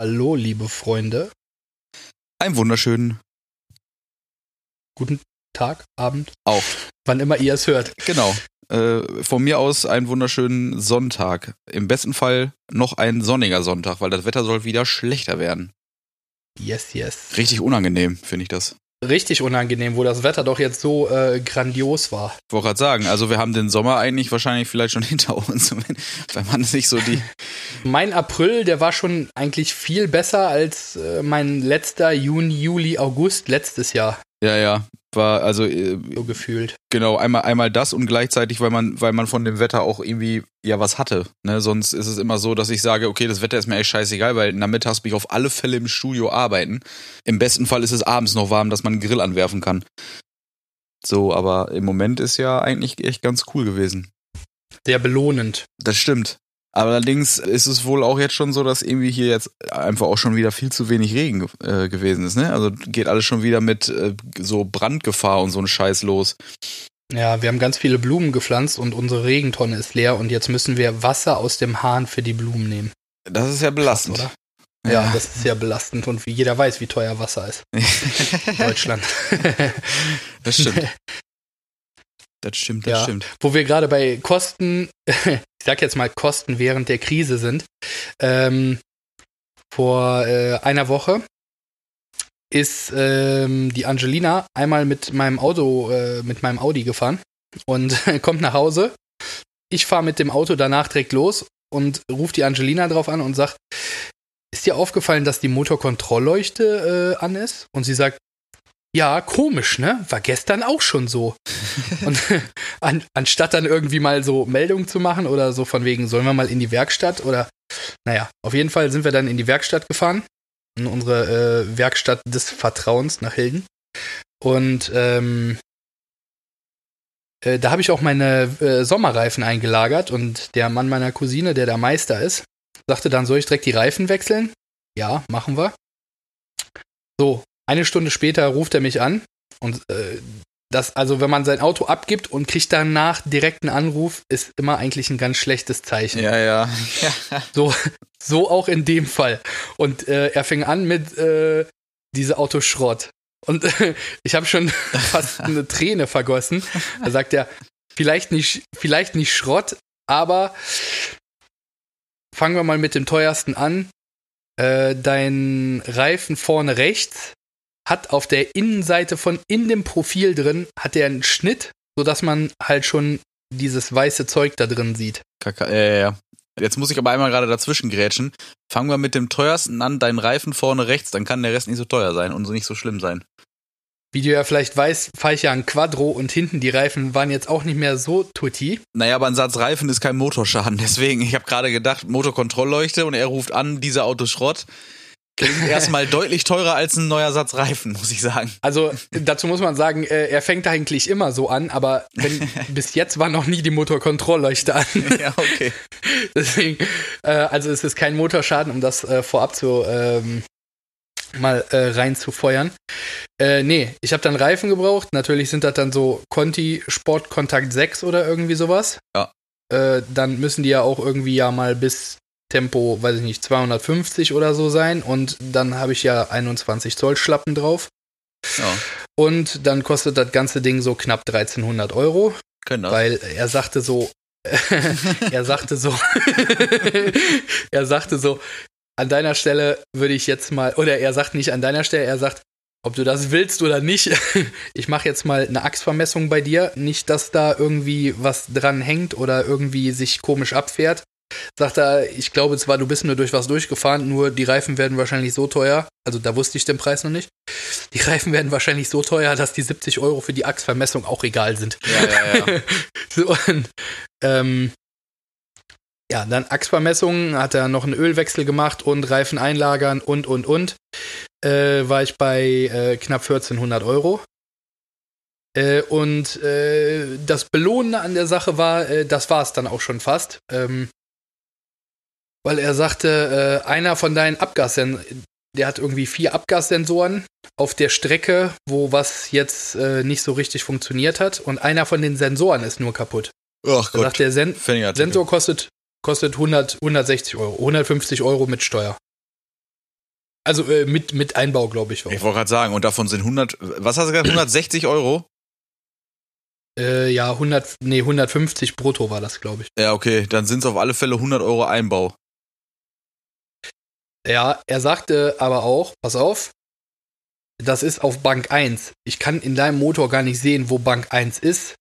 Hallo, liebe Freunde. Einen wunderschönen Guten Tag, Abend, auch. wann immer ihr es hört. Genau. Äh, von mir aus einen wunderschönen Sonntag. Im besten Fall noch ein sonniger Sonntag, weil das Wetter soll wieder schlechter werden. Yes, yes. Richtig unangenehm, finde ich das. Richtig unangenehm, wo das Wetter doch jetzt so äh, grandios war. Ich wollte gerade sagen, also wir haben den Sommer eigentlich wahrscheinlich vielleicht schon hinter uns, wenn, man sich so die. Mein April, der war schon eigentlich viel besser als äh, mein letzter Juni, Juli, August letztes Jahr, Ja, ja. War also äh, so gefühlt. genau einmal einmal das und gleichzeitig, weil man weil man von dem Wetter auch irgendwie ja was hatte. Ne? Sonst ist es immer so, dass ich sage, okay, das Wetter ist mir echt scheißegal, weil nachmittags bin ich auf alle Fälle im Studio arbeiten. Im besten Fall ist es abends noch warm, dass man einen Grill anwerfen kann. So, aber im Moment ist ja eigentlich echt ganz cool gewesen. Sehr belohnend. Das stimmt. Allerdings ist es wohl auch jetzt schon so, dass irgendwie hier jetzt einfach auch schon wieder viel zu wenig Regen äh, gewesen ist. Ne? Also geht alles schon wieder mit äh, so Brandgefahr und so ein Scheiß los. Ja, wir haben ganz viele Blumen gepflanzt und unsere Regentonne ist leer und jetzt müssen wir Wasser aus dem Hahn für die Blumen nehmen, Das ist ja belastend. oder? Ja, das ist sehr belastend und wie jeder weiß, wie teuer Wasser ist Deutschland. das stimmt. Das stimmt, das Ja. stimmt. Wo wir gerade bei Kosten, ich sag jetzt mal Kosten während der Krise sind. Ähm, vor äh, einer Woche ist ähm, die Angelina einmal mit meinem Auto, äh, mit meinem Audi gefahren und kommt nach Hause. Ich fahre mit dem Auto danach direkt los und ruft die Angelina drauf an und sagt, ist dir aufgefallen, dass die Motorkontrollleuchte äh, an ist? Und sie sagt, ja, komisch, ne? War gestern auch schon so. Und an, anstatt dann irgendwie mal so Meldungen zu machen oder so von wegen, sollen wir mal in die Werkstatt oder, naja, auf jeden Fall sind wir dann in die Werkstatt gefahren, in unsere äh, Werkstatt des Vertrauens nach Hilden. Und ähm, äh, da habe ich auch meine äh, Sommerreifen eingelagert und der Mann meiner Cousine, der der Meister ist, sagte dann, soll ich direkt die Reifen wechseln? Ja, machen wir. So, eine Stunde später ruft er mich an und äh, das, also wenn man sein Auto abgibt und kriegt danach direkt einen Anruf, ist immer eigentlich ein ganz schlechtes Zeichen. Ja, ja. So, so auch in dem Fall. Und äh, er fing an mit äh, diese Autoschrott. Und äh, ich habe schon fast eine Träne vergossen. Da sagt er, vielleicht nicht, vielleicht nicht Schrott, aber fangen wir mal mit dem teuersten an. Äh, dein Reifen vorne rechts hat auf der Innenseite von in dem Profil drin, hat er einen Schnitt, sodass man halt schon dieses weiße Zeug da drin sieht. Kaka, ja, ja, ja. Jetzt muss ich aber einmal gerade dazwischen grätschen. Fangen wir mit dem teuersten an, deinen Reifen vorne rechts, dann kann der Rest nicht so teuer sein und so nicht so schlimm sein. Wie du ja vielleicht weißt, fahre ich ja ein Quadro und hinten die Reifen waren jetzt auch nicht mehr so tutti. Naja, aber ein Satz Reifen ist kein Motorschaden, deswegen, ich habe gerade gedacht, Motorkontrollleuchte und er ruft an, dieser Auto Schrott. Klingt erstmal deutlich teurer als ein neuer Satz Reifen, muss ich sagen. Also dazu muss man sagen, äh, er fängt eigentlich immer so an, aber wenn, bis jetzt war noch nie die Motorkontrollleuchte an. Ja, okay. Deswegen, äh, also es ist kein Motorschaden, um das äh, vorab zu ähm, mal äh, reinzufeuern. Äh, nee, ich habe dann Reifen gebraucht. Natürlich sind das dann so Conti Sport Kontakt 6 oder irgendwie sowas. Ja. Äh, dann müssen die ja auch irgendwie ja mal bis Tempo, weiß ich nicht, 250 oder so sein. Und dann habe ich ja 21 Zoll Schlappen drauf. Ja, Und dann kostet das ganze Ding so knapp 1300 Euro. das. Weil er sagte so, er sagte so, er sagte so, an deiner Stelle würde ich jetzt mal, oder er sagt nicht an deiner Stelle, er sagt, ob du das willst oder nicht, ich mache jetzt mal eine Achsvermessung bei dir, nicht, dass da irgendwie was dran hängt oder irgendwie sich komisch abfährt. Sagt er, ich glaube zwar, du bist nur durch was durchgefahren, nur die Reifen werden wahrscheinlich so teuer, also da wusste ich den Preis noch nicht, die Reifen werden wahrscheinlich so teuer, dass die 70 Euro für die Achsvermessung auch egal sind. Ja, ja, ja. So, und, ähm, ja, dann Achsvermessungen, hat er noch einen Ölwechsel gemacht und Reifen einlagern und, und, und. Äh, war ich bei äh, knapp 1400 Euro. Äh, und äh, das Belohnende an der Sache war, äh, das war es dann auch schon fast. Ähm, weil er sagte, äh, einer von deinen Abgassensoren, der hat irgendwie vier Abgassensoren auf der Strecke, wo was jetzt äh, nicht so richtig funktioniert hat. Und einer von den Sensoren ist nur kaputt. Ach Gott. sagt, der Sen. Sensor kostet, kostet 100, 160 Euro, 150 Euro mit Steuer. Also äh, mit, mit Einbau, glaube ich. Auch. Ich wollte gerade sagen, und davon sind 100, was hast du gesagt, 160 Euro? Äh, ja, 100, nee, 150 brutto war das, glaube ich. Ja, okay, dann sind es auf alle Fälle 100 Euro Einbau. Ja, er sagte aber auch, pass auf, das ist auf Bank 1. Ich kann in deinem Motor gar nicht sehen, wo Bank 1 ist.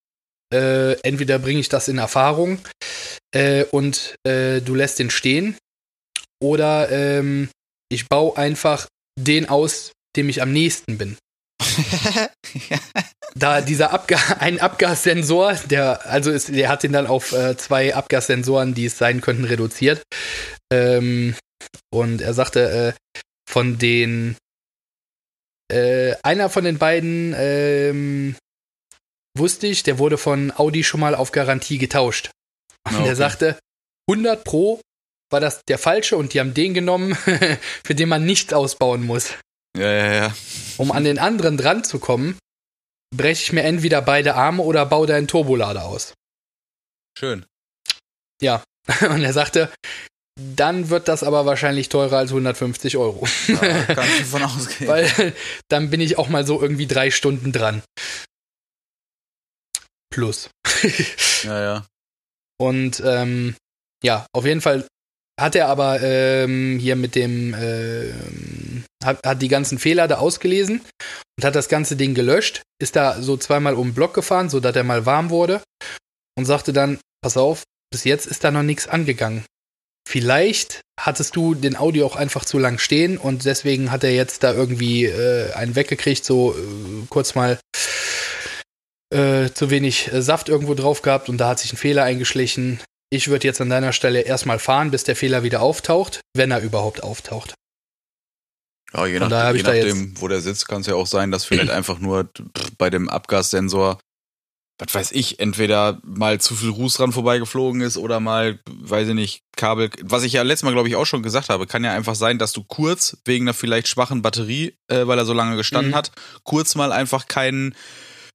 Äh, entweder bringe ich das in Erfahrung äh, und äh, du lässt den stehen oder ähm, ich baue einfach den aus, dem ich am nächsten bin. da dieser Abga ein Abgassensor, der also ist, der hat ihn dann auf äh, zwei Abgassensoren, die es sein könnten, reduziert. Ähm, und er sagte, äh, von den äh, einer von den beiden ähm, wusste ich, der wurde von Audi schon mal auf Garantie getauscht. Und okay. der sagte, 100 Pro war das der falsche und die haben den genommen, für den man nichts ausbauen muss. Ja, ja, ja. Um an den anderen dran zu kommen, breche ich mir entweder beide Arme oder baue deinen Turbolader aus. Schön. Ja. Und er sagte, dann wird das aber wahrscheinlich teurer als 150 Euro. Ja, kann ich davon ausgehen. Weil dann bin ich auch mal so irgendwie drei Stunden dran. Plus. ja, ja. Und ähm, ja, auf jeden Fall hat er aber ähm, hier mit dem, äh, hat, hat die ganzen Fehler da ausgelesen und hat das ganze Ding gelöscht, ist da so zweimal um den Block gefahren, sodass er mal warm wurde und sagte dann, pass auf, bis jetzt ist da noch nichts angegangen. Vielleicht hattest du den Audio auch einfach zu lang stehen und deswegen hat er jetzt da irgendwie äh, einen weggekriegt, so äh, kurz mal äh, zu wenig äh, Saft irgendwo drauf gehabt und da hat sich ein Fehler eingeschlichen. Ich würde jetzt an deiner Stelle erstmal fahren, bis der Fehler wieder auftaucht, wenn er überhaupt auftaucht. Ja, je, nach, je nachdem, wo der sitzt, kann es ja auch sein, dass vielleicht einfach nur bei dem Abgassensor, was weiß ich, entweder mal zu viel Ruß dran vorbeigeflogen ist oder mal, weiß ich nicht, Kabel. Was ich ja letztes Mal, glaube ich, auch schon gesagt habe, kann ja einfach sein, dass du kurz wegen einer vielleicht schwachen Batterie, äh, weil er so lange gestanden mhm. hat, kurz mal einfach keinen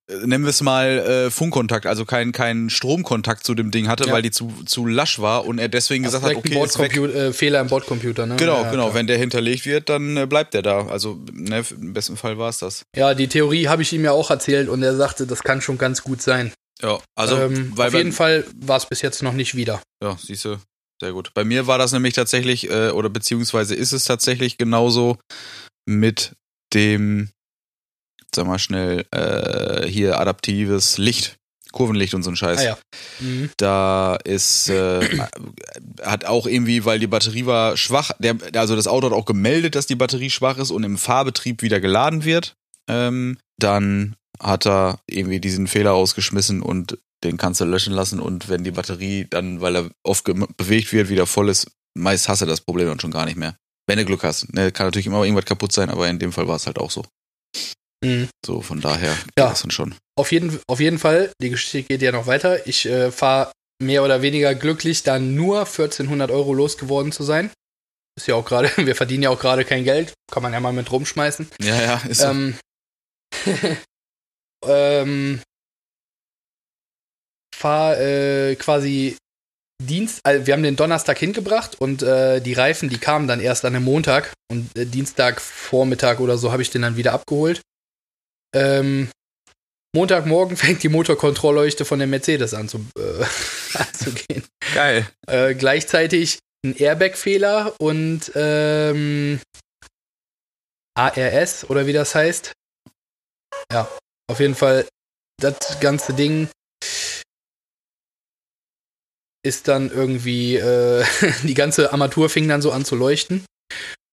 nennen wir es mal äh, Funkkontakt, also keinen kein Stromkontakt zu dem Ding hatte, ja. weil die zu, zu lasch war und er deswegen gesagt hat, okay, ist weg. Äh, Fehler im Bordcomputer, ne? Genau, ja, genau. Klar. Wenn der hinterlegt wird, dann äh, bleibt der da. Also ne, im besten Fall war es das. Ja, die Theorie habe ich ihm ja auch erzählt und er sagte, das kann schon ganz gut sein. Ja, also ähm, auf jeden Fall war es bis jetzt noch nicht wieder. Ja, siehst du, sehr gut. Bei mir war das nämlich tatsächlich äh, oder beziehungsweise ist es tatsächlich genauso mit dem sag mal schnell, äh, hier adaptives Licht. Kurvenlicht und so ein Scheiß. Ah, ja. mhm. Da ist, äh, hat auch irgendwie, weil die Batterie war schwach, der, also das Auto hat auch gemeldet, dass die Batterie schwach ist und im Fahrbetrieb wieder geladen wird. Ähm, dann hat er irgendwie diesen Fehler ausgeschmissen und den kannst du löschen lassen und wenn die Batterie dann, weil er oft bewegt wird, wieder voll ist, meist hast du das Problem dann schon gar nicht mehr. Wenn du Glück hast. Ne, kann natürlich immer irgendwas kaputt sein, aber in dem Fall war es halt auch so. Mhm. So, von daher ja, das schon. Auf jeden, auf jeden Fall, die Geschichte geht ja noch weiter. Ich äh, fahre mehr oder weniger glücklich, dann nur 1400 Euro losgeworden zu sein. Ist ja auch gerade, wir verdienen ja auch gerade kein Geld, kann man ja mal mit rumschmeißen. Ja, ja, ist so. Ähm, ähm, fahr äh, quasi Dienst, also wir haben den Donnerstag hingebracht und äh, die Reifen, die kamen dann erst an dem Montag und äh, Dienstag Vormittag oder so habe ich den dann wieder abgeholt. Ähm, Montagmorgen fängt die Motorkontrollleuchte von der Mercedes an zu, äh, anzugehen. Geil. Äh, gleichzeitig ein Airbag-Fehler und ähm, ARS oder wie das heißt. Ja, auf jeden Fall das ganze Ding ist dann irgendwie, äh, die ganze Armatur fing dann so an zu leuchten.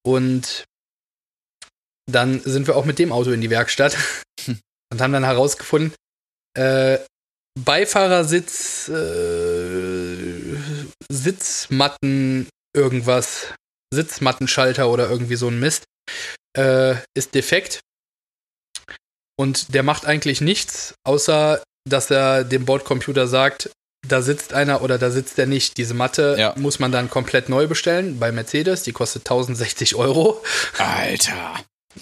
Und dann sind wir auch mit dem Auto in die Werkstatt und haben dann herausgefunden, äh, Beifahrersitz, äh, Sitzmatten, irgendwas, Sitzmattenschalter oder irgendwie so ein Mist, äh, ist defekt. Und der macht eigentlich nichts, außer dass er dem Bordcomputer sagt, da sitzt einer oder da sitzt er nicht. Diese Matte ja. muss man dann komplett neu bestellen bei Mercedes. Die kostet 1060 Euro. Alter.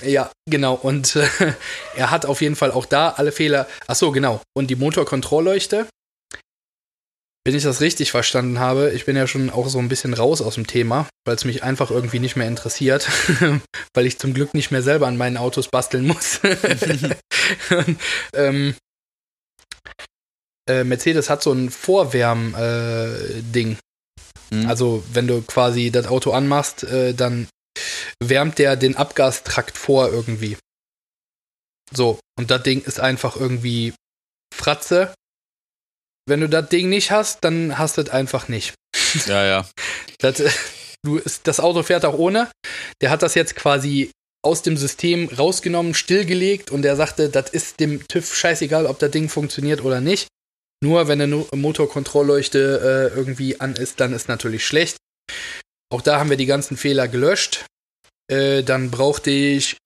Ja, genau. Und äh, er hat auf jeden Fall auch da alle Fehler. Ach so, genau. Und die Motorkontrollleuchte. wenn ich das richtig verstanden habe, ich bin ja schon auch so ein bisschen raus aus dem Thema, weil es mich einfach irgendwie nicht mehr interessiert, weil ich zum Glück nicht mehr selber an meinen Autos basteln muss. ähm, äh, Mercedes hat so ein Vorwärm-Ding. Äh, mhm. Also, wenn du quasi das Auto anmachst, äh, dann wärmt der den Abgastrakt vor irgendwie. So, und das Ding ist einfach irgendwie Fratze. Wenn du das Ding nicht hast, dann hast du es einfach nicht. Ja, ja. das, du, das Auto fährt auch ohne. Der hat das jetzt quasi aus dem System rausgenommen, stillgelegt und der sagte, das ist dem TÜV scheißegal, ob das Ding funktioniert oder nicht. Nur wenn eine Motorkontrollleuchte äh, irgendwie an ist, dann ist natürlich schlecht. Auch da haben wir die ganzen Fehler gelöscht. Äh, dann brauchte ich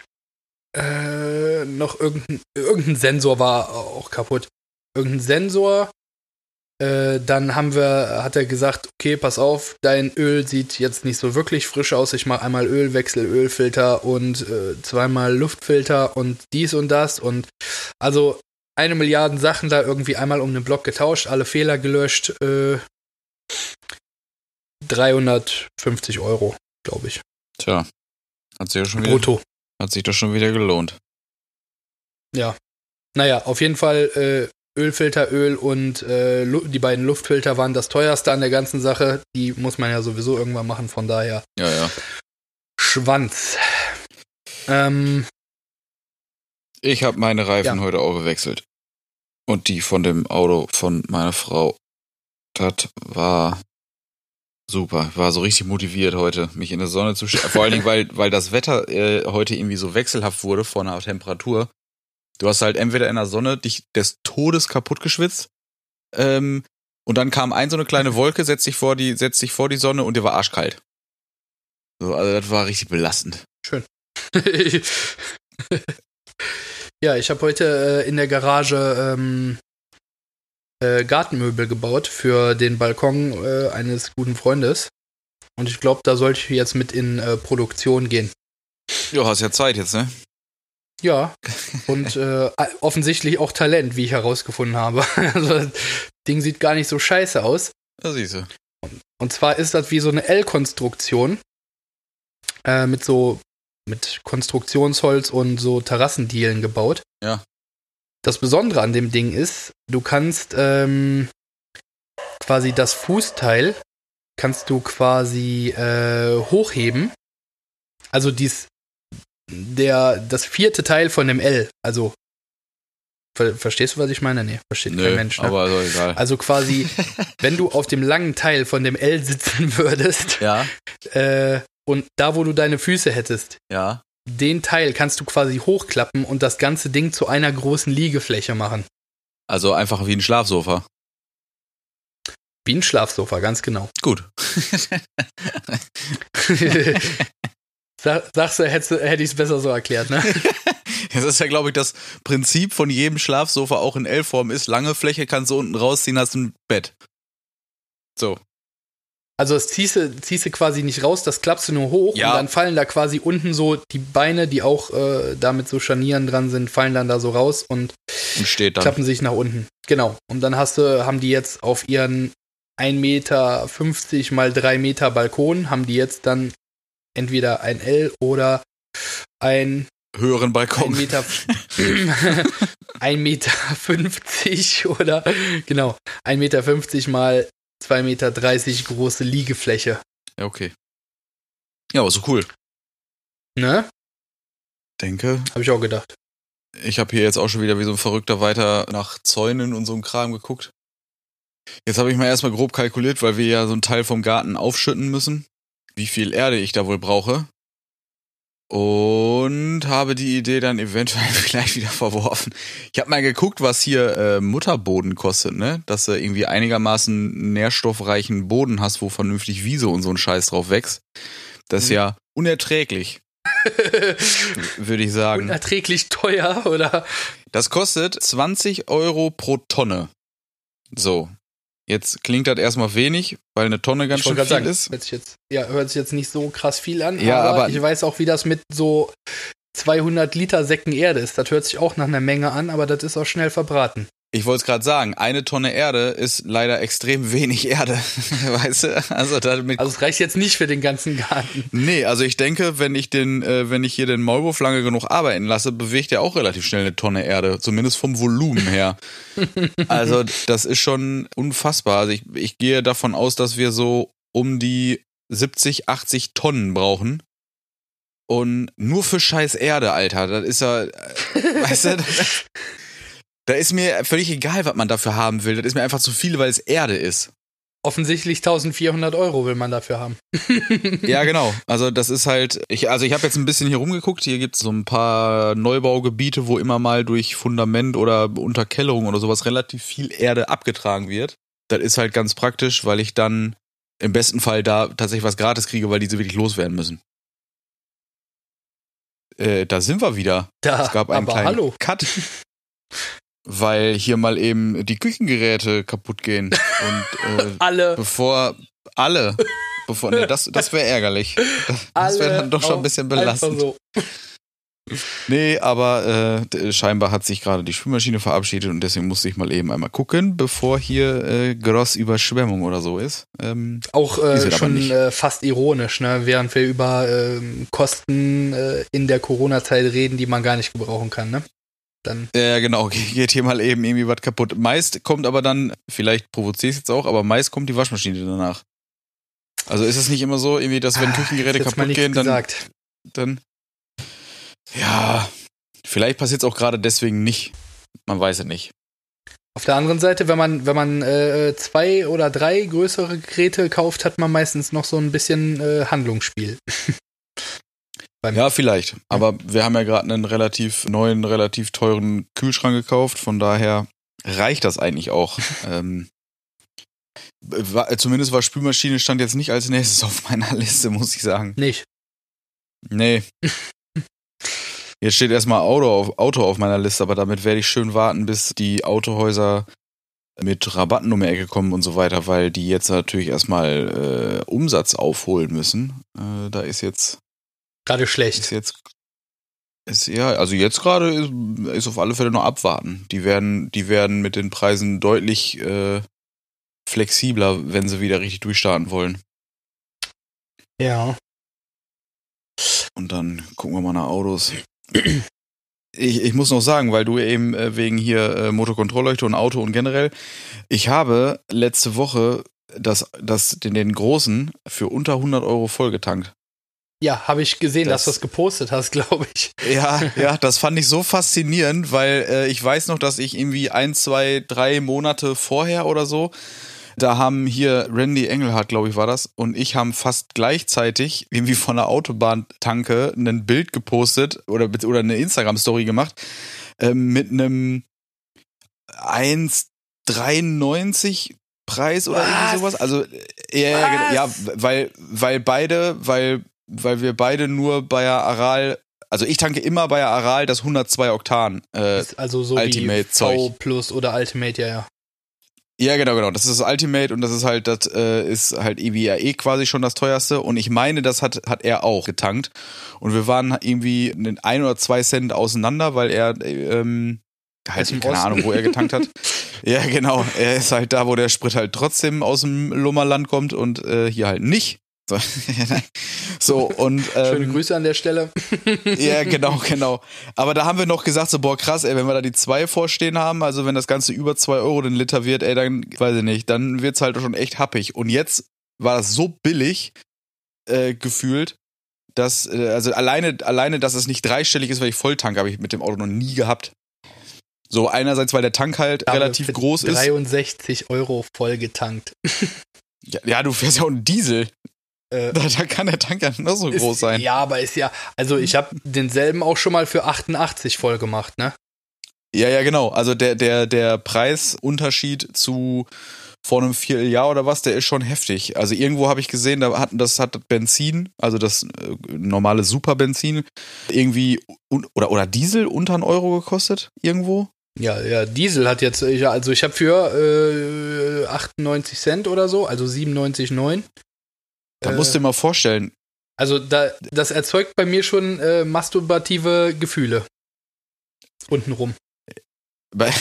äh, noch irgendein, irgendein Sensor war auch kaputt. Irgendein Sensor. Äh, dann haben wir, hat er gesagt, okay, pass auf, dein Öl sieht jetzt nicht so wirklich frisch aus. Ich mache einmal Ölwechsel, Ölfilter und äh, zweimal Luftfilter und dies und das. Und also eine Milliarde Sachen da irgendwie einmal um den Block getauscht, alle Fehler gelöscht. Äh, 350 Euro, glaube ich. Tja, hat sich ja schon Brutto. wieder, hat sich das schon wieder gelohnt. Ja. Naja, auf jeden Fall äh, Ölfilteröl und äh, die beiden Luftfilter waren das teuerste an der ganzen Sache. Die muss man ja sowieso irgendwann machen, von daher. Ja, ja. Schwanz. Ähm, ich habe meine Reifen ja. heute auch gewechselt. Und die von dem Auto von meiner Frau. Das war super. War so richtig motiviert heute, mich in der Sonne zu stellen. Vor allen Dingen, weil, weil das Wetter äh, heute irgendwie so wechselhaft wurde von der Temperatur. Du hast halt entweder in der Sonne dich des Todes kaputt geschwitzt, ähm, und dann kam ein so eine kleine Wolke, setzt sich vor die, setzt sich vor die Sonne und dir war arschkalt. So, also das war richtig belastend. Schön. ja, ich habe heute äh, in der Garage ähm, äh, Gartenmöbel gebaut für den Balkon äh, eines guten Freundes. Und ich glaube, da sollte ich jetzt mit in äh, Produktion gehen. Ja, hast ja Zeit jetzt, ne? Ja, und äh, offensichtlich auch Talent, wie ich herausgefunden habe. also das Ding sieht gar nicht so scheiße aus. Da siehst du. Und zwar ist das wie so eine L-Konstruktion äh, mit so mit Konstruktionsholz und so Terrassendielen gebaut. Ja. Das Besondere an dem Ding ist, du kannst ähm, quasi das Fußteil kannst du quasi äh, hochheben. Also dies der, das vierte Teil von dem L, also Ver verstehst du, was ich meine? Nee, versteht Nö, kein Mensch. Ne? Aber also, egal. also quasi, wenn du auf dem langen Teil von dem L sitzen würdest, ja. äh, und da, wo du deine Füße hättest, ja. Den Teil kannst du quasi hochklappen und das ganze Ding zu einer großen Liegefläche machen. Also einfach wie ein Schlafsofa. Wie ein Schlafsofa, ganz genau. Gut. Sag, sagst du, hätte, hätte ich es besser so erklärt, ne? Das ist ja, glaube ich, das Prinzip von jedem Schlafsofa auch in L-Form ist. Lange Fläche kannst du unten rausziehen, hast ein Bett. So. Also das ziehst du, ziehst du quasi nicht raus, das klappst du nur hoch ja. und dann fallen da quasi unten so die Beine, die auch äh, damit so Scharnieren dran sind, fallen dann da so raus und, und klappen sich nach unten. Genau. Und dann hast du, haben die jetzt auf ihren 1,50 Meter mal 3 Meter Balkon, haben die jetzt dann entweder ein L oder ein höheren Balkon. Ein Meter, ein Meter 50 oder genau, ein Meter 50 mal 2,30 Meter 30 große Liegefläche. Ja, okay. Ja, aber so cool. Ne? Denke. Habe ich auch gedacht. Ich habe hier jetzt auch schon wieder wie so ein Verrückter weiter nach Zäunen und so einem Kram geguckt. Jetzt habe ich mal erstmal grob kalkuliert, weil wir ja so einen Teil vom Garten aufschütten müssen wie viel Erde ich da wohl brauche. Und habe die Idee dann eventuell vielleicht wieder verworfen. Ich habe mal geguckt, was hier äh, Mutterboden kostet, ne? Dass du irgendwie einigermaßen nährstoffreichen Boden hast, wo vernünftig Wiese und so ein Scheiß drauf wächst. Das ist mhm. ja unerträglich. würde ich sagen. Unerträglich teuer, oder? Das kostet 20 Euro pro Tonne. So. Jetzt klingt das erstmal wenig, weil eine Tonne ganz schön viel sagen, ist. Hört sich jetzt, ja, hört sich jetzt nicht so krass viel an, ja, aber, aber ich weiß auch, wie das mit so 200 Liter Säcken Erde ist. Das hört sich auch nach einer Menge an, aber das ist auch schnell verbraten. Ich wollte es gerade sagen, eine Tonne Erde ist leider extrem wenig Erde. weißt du? Also, damit also es reicht jetzt nicht für den ganzen Garten. Nee, also ich denke, wenn ich den, äh, wenn ich hier den Maulwurf lange genug arbeiten lasse, bewegt er auch relativ schnell eine Tonne Erde, zumindest vom Volumen her. also das ist schon unfassbar. Also ich, ich gehe davon aus, dass wir so um die 70, 80 Tonnen brauchen. Und nur für scheiß Erde, Alter. Das ist ja, äh, weißt du, da ist mir völlig egal, was man dafür haben will. Das ist mir einfach zu viel, weil es Erde ist. Offensichtlich 1400 Euro will man dafür haben. ja, genau. Also das ist halt, ich, also ich habe jetzt ein bisschen hier rumgeguckt. Hier gibt es so ein paar Neubaugebiete, wo immer mal durch Fundament oder Unterkellerung oder sowas relativ viel Erde abgetragen wird. Das ist halt ganz praktisch, weil ich dann im besten Fall da tatsächlich was gratis kriege, weil diese wirklich loswerden müssen. Äh, da sind wir wieder. Da, es gab einen kleinen hallo. Cut. weil hier mal eben die Küchengeräte kaputt gehen. Und äh, alle. Bevor alle. Bevor, nee, das, das wäre ärgerlich. Das wäre dann doch schon ein bisschen belastend. So. Nee, aber äh, scheinbar hat sich gerade die Spülmaschine verabschiedet und deswegen musste ich mal eben einmal gucken, bevor hier äh, groß Überschwemmung oder so ist. Ähm, Auch äh, schon äh, fast ironisch, ne? während wir über ähm, Kosten äh, in der Corona-Zeit reden, die man gar nicht gebrauchen kann. Ne? Dann. Ja, genau, geht hier mal eben irgendwie was kaputt. Meist kommt aber dann, vielleicht provoziere ich es jetzt auch, aber meist kommt die Waschmaschine danach. Also ist es nicht immer so, irgendwie, dass wenn ah, Küchengeräte kaputt gehen, dann, gesagt. dann. Ja, vielleicht passiert es auch gerade deswegen nicht. Man weiß es nicht. Auf der anderen Seite, wenn man, wenn man äh, zwei oder drei größere Geräte kauft, hat man meistens noch so ein bisschen äh, Handlungsspiel. ja, vielleicht. Aber wir haben ja gerade einen relativ neuen, relativ teuren Kühlschrank gekauft. Von daher reicht das eigentlich auch. ähm, war, zumindest war Spülmaschine stand jetzt nicht als nächstes auf meiner Liste, muss ich sagen. Nicht. Nee. Jetzt steht erstmal Auto auf, Auto auf meiner Liste, aber damit werde ich schön warten, bis die Autohäuser mit Rabatten um die Ecke kommen und so weiter, weil die jetzt natürlich erstmal äh, Umsatz aufholen müssen. Äh, da ist jetzt Gerade schlecht. Ist jetzt ist ja, also jetzt gerade ist, ist auf alle Fälle nur abwarten. Die werden, die werden mit den Preisen deutlich äh, flexibler, wenn sie wieder richtig durchstarten wollen. Ja. Und dann gucken wir mal nach Autos. Ich, ich muss noch sagen, weil du eben äh, wegen hier äh, Motorkontrollleuchte und Auto und generell, ich habe letzte Woche das, das, den, den großen für unter 100 Euro vollgetankt. Ja, habe ich gesehen, das, dass du das gepostet hast, glaube ich. Ja, ja, das fand ich so faszinierend, weil äh, ich weiß noch, dass ich irgendwie ein, zwei, drei Monate vorher oder so, da haben hier Randy Engelhardt, glaube ich, war das, und ich haben fast gleichzeitig irgendwie von der Autobahntanke ein Bild gepostet oder, oder eine Instagram-Story gemacht äh, mit einem 1,93 Preis oder Was? irgendwie sowas. Also ja, ja, weil weil beide, weil weil wir beide nur bei Aral, also ich tanke immer bei Aral das 102 Oktan äh, also so Ultimate wie V Plus oder Ultimate, ja, ja. Ja, genau, genau. Das ist das Ultimate und das ist halt, das äh, ist halt EVRE quasi schon das teuerste. Und ich meine, das hat, hat er auch getankt. Und wir waren irgendwie ein oder zwei Cent auseinander, weil er, ähm, halt, keine Osten. Ahnung, wo er getankt hat. ja, genau. Er ist halt da, wo der Sprit halt trotzdem aus dem Lummerland kommt und äh, hier halt nicht. So, so und ähm, schöne Grüße an der Stelle. ja, genau, genau. Aber da haben wir noch gesagt, so boah krass, ey, wenn wir da die zwei vorstehen haben, also wenn das Ganze über zwei Euro den Liter wird, ey, dann weiß ich nicht, dann wird's halt schon echt happig. Und jetzt war das so billig äh, gefühlt, dass äh, also alleine alleine, dass es nicht dreistellig ist, weil ich Volltank habe ich mit dem Auto noch nie gehabt. So einerseits, weil der Tank halt Aber relativ groß 63 ist. 63 Euro voll getankt. Ja, ja, du fährst ja auch einen Diesel. Äh, da, da, kann der Tank ja noch so ist, groß sein. Ja, aber ist ja, also ich habe denselben auch schon mal für 88 voll gemacht, ne? Ja, ja, genau. Also der, der, der Preisunterschied zu vor einem Vierteljahr oder was, der ist schon heftig. Also irgendwo habe ich gesehen, da hat, das hat Benzin, also das äh, normale Superbenzin, irgendwie oder, oder Diesel unter einen Euro gekostet, irgendwo. Ja, ja, Diesel hat jetzt, also ich habe für äh, 98 Cent oder so, also 97,9 da äh, musst du dir mal vorstellen. Also da, das erzeugt bei mir schon äh, masturbative Gefühle. Untenrum. Bei,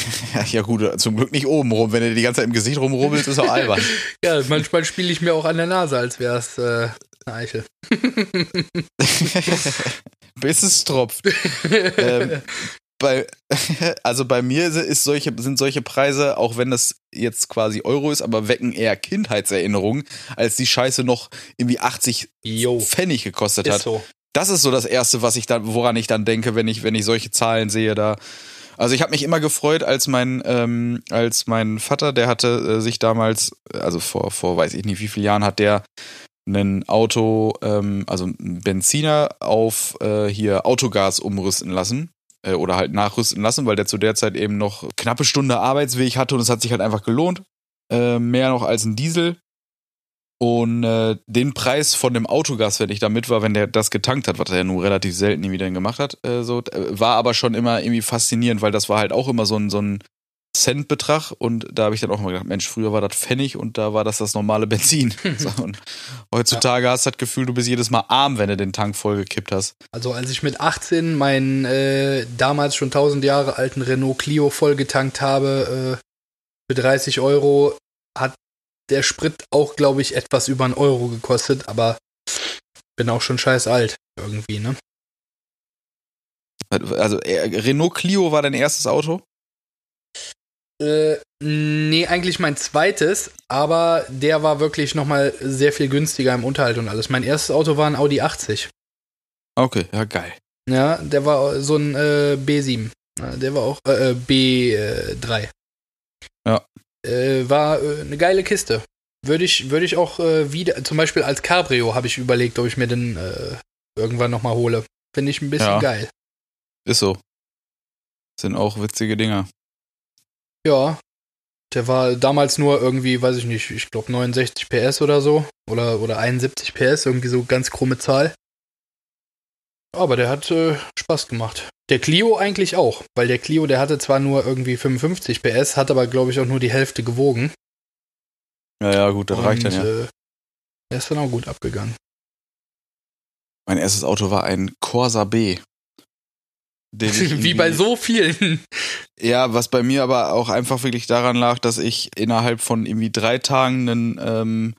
ja gut, zum Glück nicht oben rum. Wenn du die ganze Zeit im Gesicht rumrubbelst, ist auch albern. ja, manchmal spiele ich mir auch an der Nase, als wäre es äh, eine Eichel. Bis es tropft. ähm, bei, also bei mir ist solche, sind solche Preise, auch wenn das jetzt quasi Euro ist, aber wecken eher Kindheitserinnerungen, als die Scheiße noch irgendwie 80 Jo, Pfennig gekostet ist hat. so. Das ist so das Erste, was ich dann, woran ich dann denke, wenn ich, wenn ich solche Zahlen sehe da. Also ich habe mich immer gefreut, als mein, ähm, als mein Vater, der hatte äh, sich damals, also vor, vor weiß ich nicht wie vielen Jahren, hat der ein Auto, ähm, also einen Benziner auf äh, hier Autogas umrüsten lassen äh, oder halt nachrüsten lassen, weil der zu der Zeit eben noch knappe Stunde Arbeitsweg hatte und es hat sich halt einfach gelohnt. Äh, mehr noch als ein Diesel. Und äh, den Preis von dem Autogas, wenn ich da mit war, wenn der das getankt hat, was er ja nur relativ selten irgendwie dann gemacht hat, äh, so, äh, war aber schon immer irgendwie faszinierend, weil das war halt auch immer so ein, so ein Centbetrag und da habe ich dann auch mal gedacht, Mensch, früher war das Pfennig und da war das das normale Benzin. so, und heutzutage hast du das Gefühl, du bist jedes Mal arm, wenn du den Tank vollgekippt hast. Also als ich mit 18 meinen äh, damals schon 1000 Jahre alten Renault Clio vollgetankt habe äh, für 30 Euro, hat der Sprit auch, glaube ich, etwas über einen Euro gekostet, aber bin auch schon scheiß alt irgendwie, ne? Also äh, Renault Clio war dein erstes Auto? Äh, nee, eigentlich mein zweites, aber der war wirklich nochmal sehr viel günstiger im Unterhalt und alles. Mein erstes Auto war ein Audi 80. Okay, ja geil. Ja, der war so ein äh, B7. Ja, Der war auch äh, B3. Ja. Äh, war äh, eine geile Kiste. Würde ich, würde ich auch äh, wieder, zum Beispiel als Cabrio habe ich überlegt, ob ich mir den äh, irgendwann nochmal hole. Finde ich ein bisschen Ja. geil. Ist so. Sind auch witzige Dinger. Ja. Der war damals nur irgendwie, weiß ich nicht, ich glaube 69 PS oder so. Oder, oder 71 PS, irgendwie so ganz krumme Zahl. Aber der hat äh, Spaß gemacht. Der Clio eigentlich auch, weil der Clio, der hatte zwar nur irgendwie 55 PS, hat aber, glaube ich, auch nur die Hälfte gewogen. Ja, ja, gut, das reicht dann Und, ja. Äh, der ist dann auch gut abgegangen. Mein erstes Auto war ein Corsa B. Wie bei so vielen. Ja, was bei mir aber auch einfach wirklich daran lag, dass ich innerhalb von irgendwie drei Tagen einen, ähm,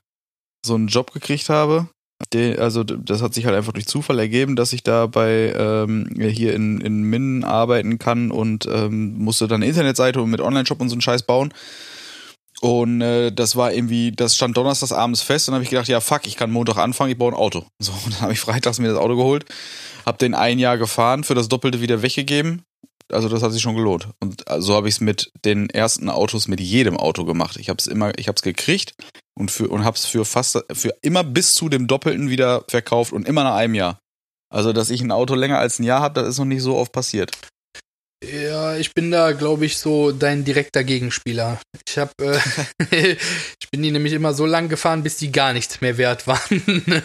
so einen Job gekriegt habe. Den, also das hat sich halt einfach durch Zufall ergeben, dass ich da bei ähm, hier in, in Minden arbeiten kann und ähm, musste dann eine Internetseite und mit Online-Shop und so einen Scheiß bauen. Und äh, das war irgendwie, das stand donnerstags abends fest und dann habe ich gedacht, ja fuck, ich kann Montag anfangen, ich baue ein Auto. So, und dann habe ich freitags mir das Auto geholt, habe den ein Jahr gefahren, für das Doppelte wieder weggegeben also das hat sich schon gelohnt. Und so habe ich es mit den ersten Autos, mit jedem Auto gemacht. Ich habe es immer, ich habe es gekriegt und für und habe es für fast für immer bis zu dem Doppelten wieder verkauft und immer nach einem Jahr. Also dass ich ein Auto länger als ein Jahr habe, das ist noch nicht so oft passiert. Ja, ich bin da, glaube ich, so dein direkter Gegenspieler. Ich habe, äh, ich bin die nämlich immer so lang gefahren, bis die gar nichts mehr wert waren.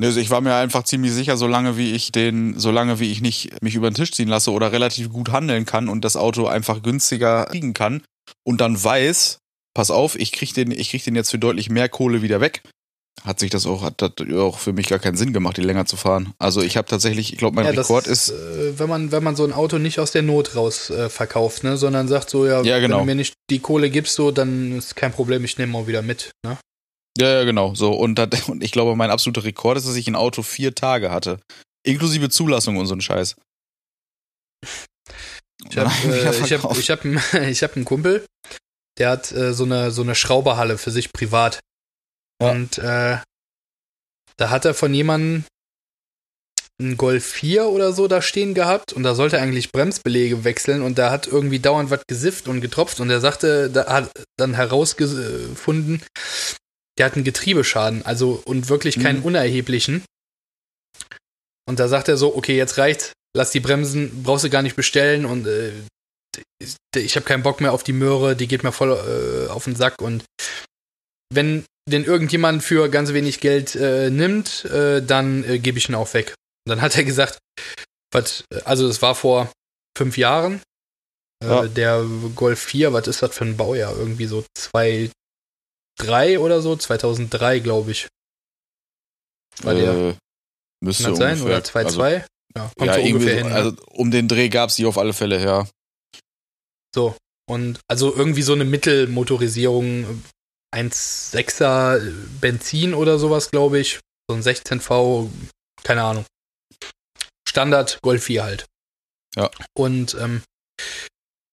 Also ich war mir einfach ziemlich sicher, solange wie ich den, solange wie ich nicht mich über den Tisch ziehen lasse oder relativ gut handeln kann und das Auto einfach günstiger kriegen kann und dann weiß, pass auf, ich krieg den, ich krieg den jetzt für deutlich mehr Kohle wieder weg. Hat sich das auch, hat das auch für mich gar keinen Sinn gemacht, die länger zu fahren. Also ich habe tatsächlich, ich glaube, mein ja, das Rekord ist, äh, wenn man, wenn man so ein Auto nicht aus der Not raus äh, verkauft, ne, sondern sagt so, ja, Ja, genau. wenn du mir nicht die Kohle gibst, so, dann ist kein Problem, ich nehme mal wieder mit, ne? ja, ja, genau, so. Und, das, und ich glaube, mein absoluter Rekord ist, dass ich ein Auto vier Tage hatte. Inklusive Zulassung und so ein Scheiß. Ich habe äh, ich hab, ich hab, ich hab einen Kumpel, der hat äh, so, eine, so eine Schrauberhalle für sich privat. Ja. Und äh, da hat er von jemandem einen Golf 4 oder so da stehen gehabt und da sollte er eigentlich Bremsbelege wechseln und da hat irgendwie dauernd was gesifft und getropft und er sagte, da hat dann herausgefunden, der hat einen Getriebeschaden, also und wirklich keinen Mhm. unerheblichen. Und da sagt er so, okay, jetzt reicht's, lass die Bremsen, brauchst du gar nicht bestellen und äh, ich habe keinen Bock mehr auf die Möhre, die geht mir voll äh, auf den Sack und wenn den irgendjemand für ganz wenig Geld äh, nimmt, äh, dann äh, gebe ich ihn auch weg. Und dann hat er gesagt, was, also das war vor fünf Jahren, äh, Ja. der Golf 4, was ist das für ein Baujahr? Irgendwie so 2003 oder so, 2003 glaube ich. War der, äh, müsste kann das sein? ungefähr, Oder 2-2? Also, ja, kommt ja, so ungefähr hin. ne? also um den Dreh gab's die auf alle Fälle, ja. So. Und also irgendwie so eine Mittelmotorisierung, 1,6er Benzin oder sowas, glaube ich. So ein 16V, keine Ahnung. Standard Golf 4 halt. Ja. Und ähm,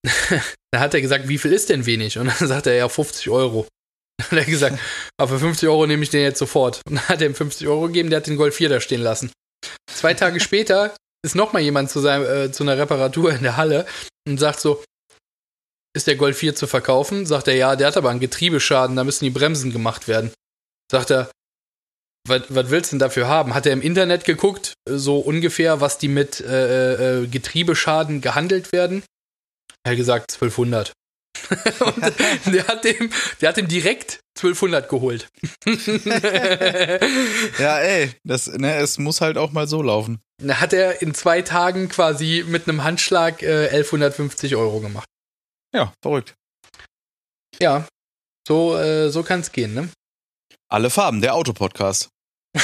da hat er gesagt, wie viel ist denn wenig? Und dann sagt er ja 50 Euro. Dann hat er gesagt, aber für 50 Euro nehme ich den jetzt sofort. Und dann hat er ihm 50 Euro gegeben, der hat den Golf 4 da stehen lassen. Zwei Tage später ist nochmal jemand zu, seinem, äh, zu einer Reparatur in der Halle und sagt so, ist der Golf 4 zu verkaufen? Sagt er, ja, der hat aber einen Getriebeschaden, da müssen die Bremsen gemacht werden. Sagt er, was, willst du denn dafür haben? Hat er im Internet geguckt, so ungefähr, was die mit äh, äh, Getriebeschaden gehandelt werden? Er hat gesagt 1200. und der hat, dem, der hat dem direkt 1200 geholt. ja, ey, das, ne, es muss halt auch mal so laufen. Da hat er in zwei Tagen quasi mit einem Handschlag äh, 1150 Euro gemacht. Ja, verrückt. Ja, so, äh, so kann es gehen, ne? Alle Farben, der Autopodcast.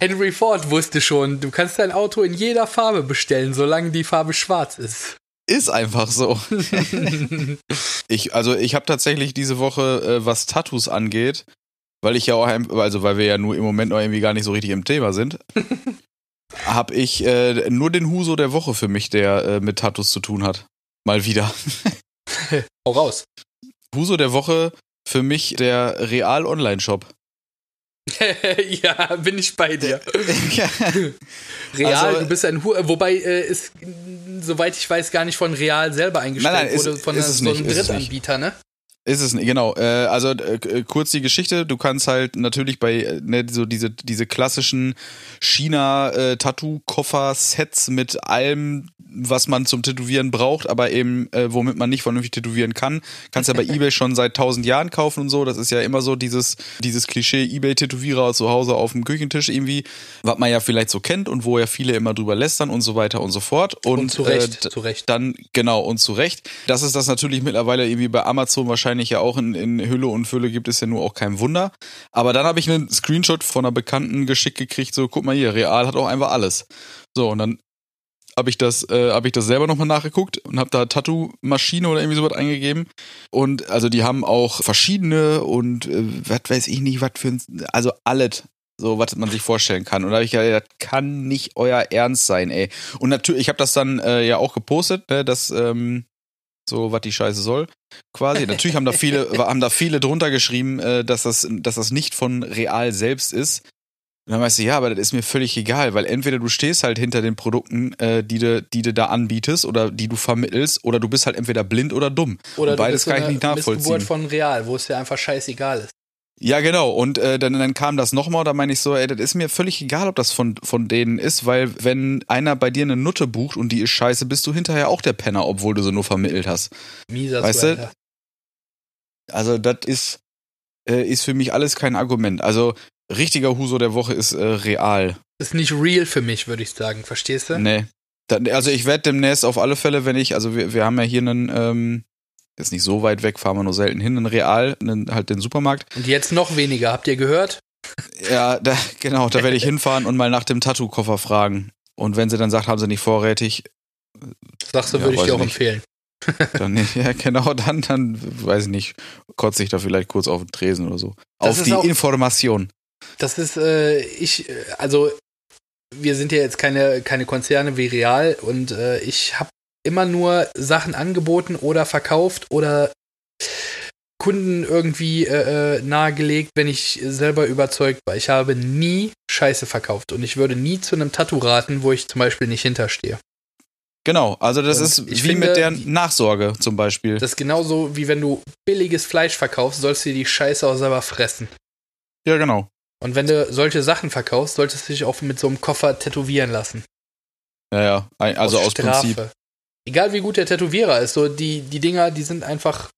Henry Ford wusste schon, du kannst dein Auto in jeder Farbe bestellen, solange die Farbe schwarz ist. Ist einfach so. ich, also ich habe tatsächlich diese Woche, äh, was Tattoos angeht, weil ich ja auch, also weil wir ja nur im Moment noch irgendwie gar nicht so richtig im Thema sind, habe ich äh, nur den Huso der Woche für mich, der äh, mit Tattoos zu tun hat. Mal wieder. Hau raus. Huso der Woche für mich der Real Online-Shop. ja, bin ich bei dir. ja. Real, also, du bist ein Hu wobei äh, ist, soweit ich weiß, gar nicht von Real selber eingestellt nein, nein, wurde, ist, von ist so einem Drittanbieter, ne? Ist es nicht, genau. Äh, also äh, kurz die Geschichte, du kannst halt natürlich bei äh, ne, so diese, diese klassischen China-Tattoo-Koffer-Sets äh, mit allem, was man zum Tätowieren braucht, aber eben äh, womit man nicht vernünftig tätowieren kann, kannst ja bei Ebay schon seit tausend Jahren kaufen und so. Das ist ja immer so dieses, dieses Klischee Ebay-Tätowierer zu Hause auf dem Küchentisch irgendwie, was man ja vielleicht so kennt und wo ja viele immer drüber lästern und so weiter und so fort. Und, und zu Recht, äh, zu Recht. Dann, genau, und zu Recht. Das ist das natürlich mittlerweile irgendwie bei Amazon wahrscheinlich ja auch in, in Hülle und Fülle gibt es ja nur auch kein Wunder. Aber dann habe ich einen Screenshot von einer Bekannten geschickt gekriegt, so guck mal hier, Real hat auch einfach alles. So, und dann habe ich das äh, habe ich das selber nochmal nachgeguckt und habe da Tattoo-Maschine oder irgendwie sowas eingegeben und also die haben auch verschiedene und äh, was weiß ich nicht was für ein, also alles so was man sich vorstellen kann und da habe ich ja das kann nicht euer Ernst sein ey und natürlich ich habe das dann äh, ja auch gepostet ne, dass ähm, so was die Scheiße soll, quasi. Natürlich haben da viele, haben da viele drunter geschrieben, äh, dass das, dass das nicht von Real selbst ist. Und dann weißt du, ja, aber das ist mir völlig egal, weil entweder du stehst halt hinter den Produkten, äh, die du, die du da anbietest oder die du vermittelst, oder du bist halt entweder blind oder dumm. Oder Und beides kann ich nicht nachvollziehen. Missgeburt von Real, wo es dir einfach scheißegal ist. Ja, genau. Und äh, dann, dann kam das nochmal, da meine ich so, ey, das ist mir völlig egal, ob das von, von denen ist, weil wenn einer bei dir eine Nutte bucht und die ist scheiße, bist du hinterher auch der Penner, obwohl du sie nur vermittelt hast. Mieser weißt du? Also das ist, äh, ist für mich alles kein Argument. Also richtiger Huso der Woche ist äh, real. Ist nicht real für mich, würde ich sagen. Verstehst du? Nee. also ich werde demnächst auf alle Fälle, wenn ich, also wir, wir haben ja hier einen, ähm, ist nicht so weit weg, fahren wir nur selten hin, in Real, in, halt den Supermarkt. Und jetzt noch weniger, habt ihr gehört? Ja, da, genau, da werde ich hinfahren und mal nach dem Tattoo-Koffer fragen. Und wenn sie dann sagt, haben sie nicht vorrätig. Sagst du, ja, würde ich dir auch nicht. empfehlen. Dann, ja, genau, dann, dann, weiß ich nicht, kotze ich da vielleicht kurz auf den Tresen oder so. Das auf die auch, Information. Das ist, äh, ich, also, wir sind ja jetzt keine, keine Konzerne wie Real und äh, ich habe immer nur Sachen angeboten oder verkauft oder Kunden irgendwie äh, äh, nahegelegt, wenn ich selber überzeugt war. Ich habe nie Scheiße verkauft und ich würde nie zu einem Tattoo raten, wo ich zum Beispiel nicht hinterstehe. Genau, also das und ist wie finde, mit der Nachsorge zum Beispiel. Das ist genauso wie wenn du billiges Fleisch verkaufst, sollst du dir die Scheiße auch selber fressen. Ja, genau. Und wenn du solche Sachen verkaufst, solltest du dich auch mit so einem Koffer tätowieren lassen. Ja, ja, also aus, aus Prinzip egal wie gut der Tätowierer ist, so die, die Dinger, die sind einfach.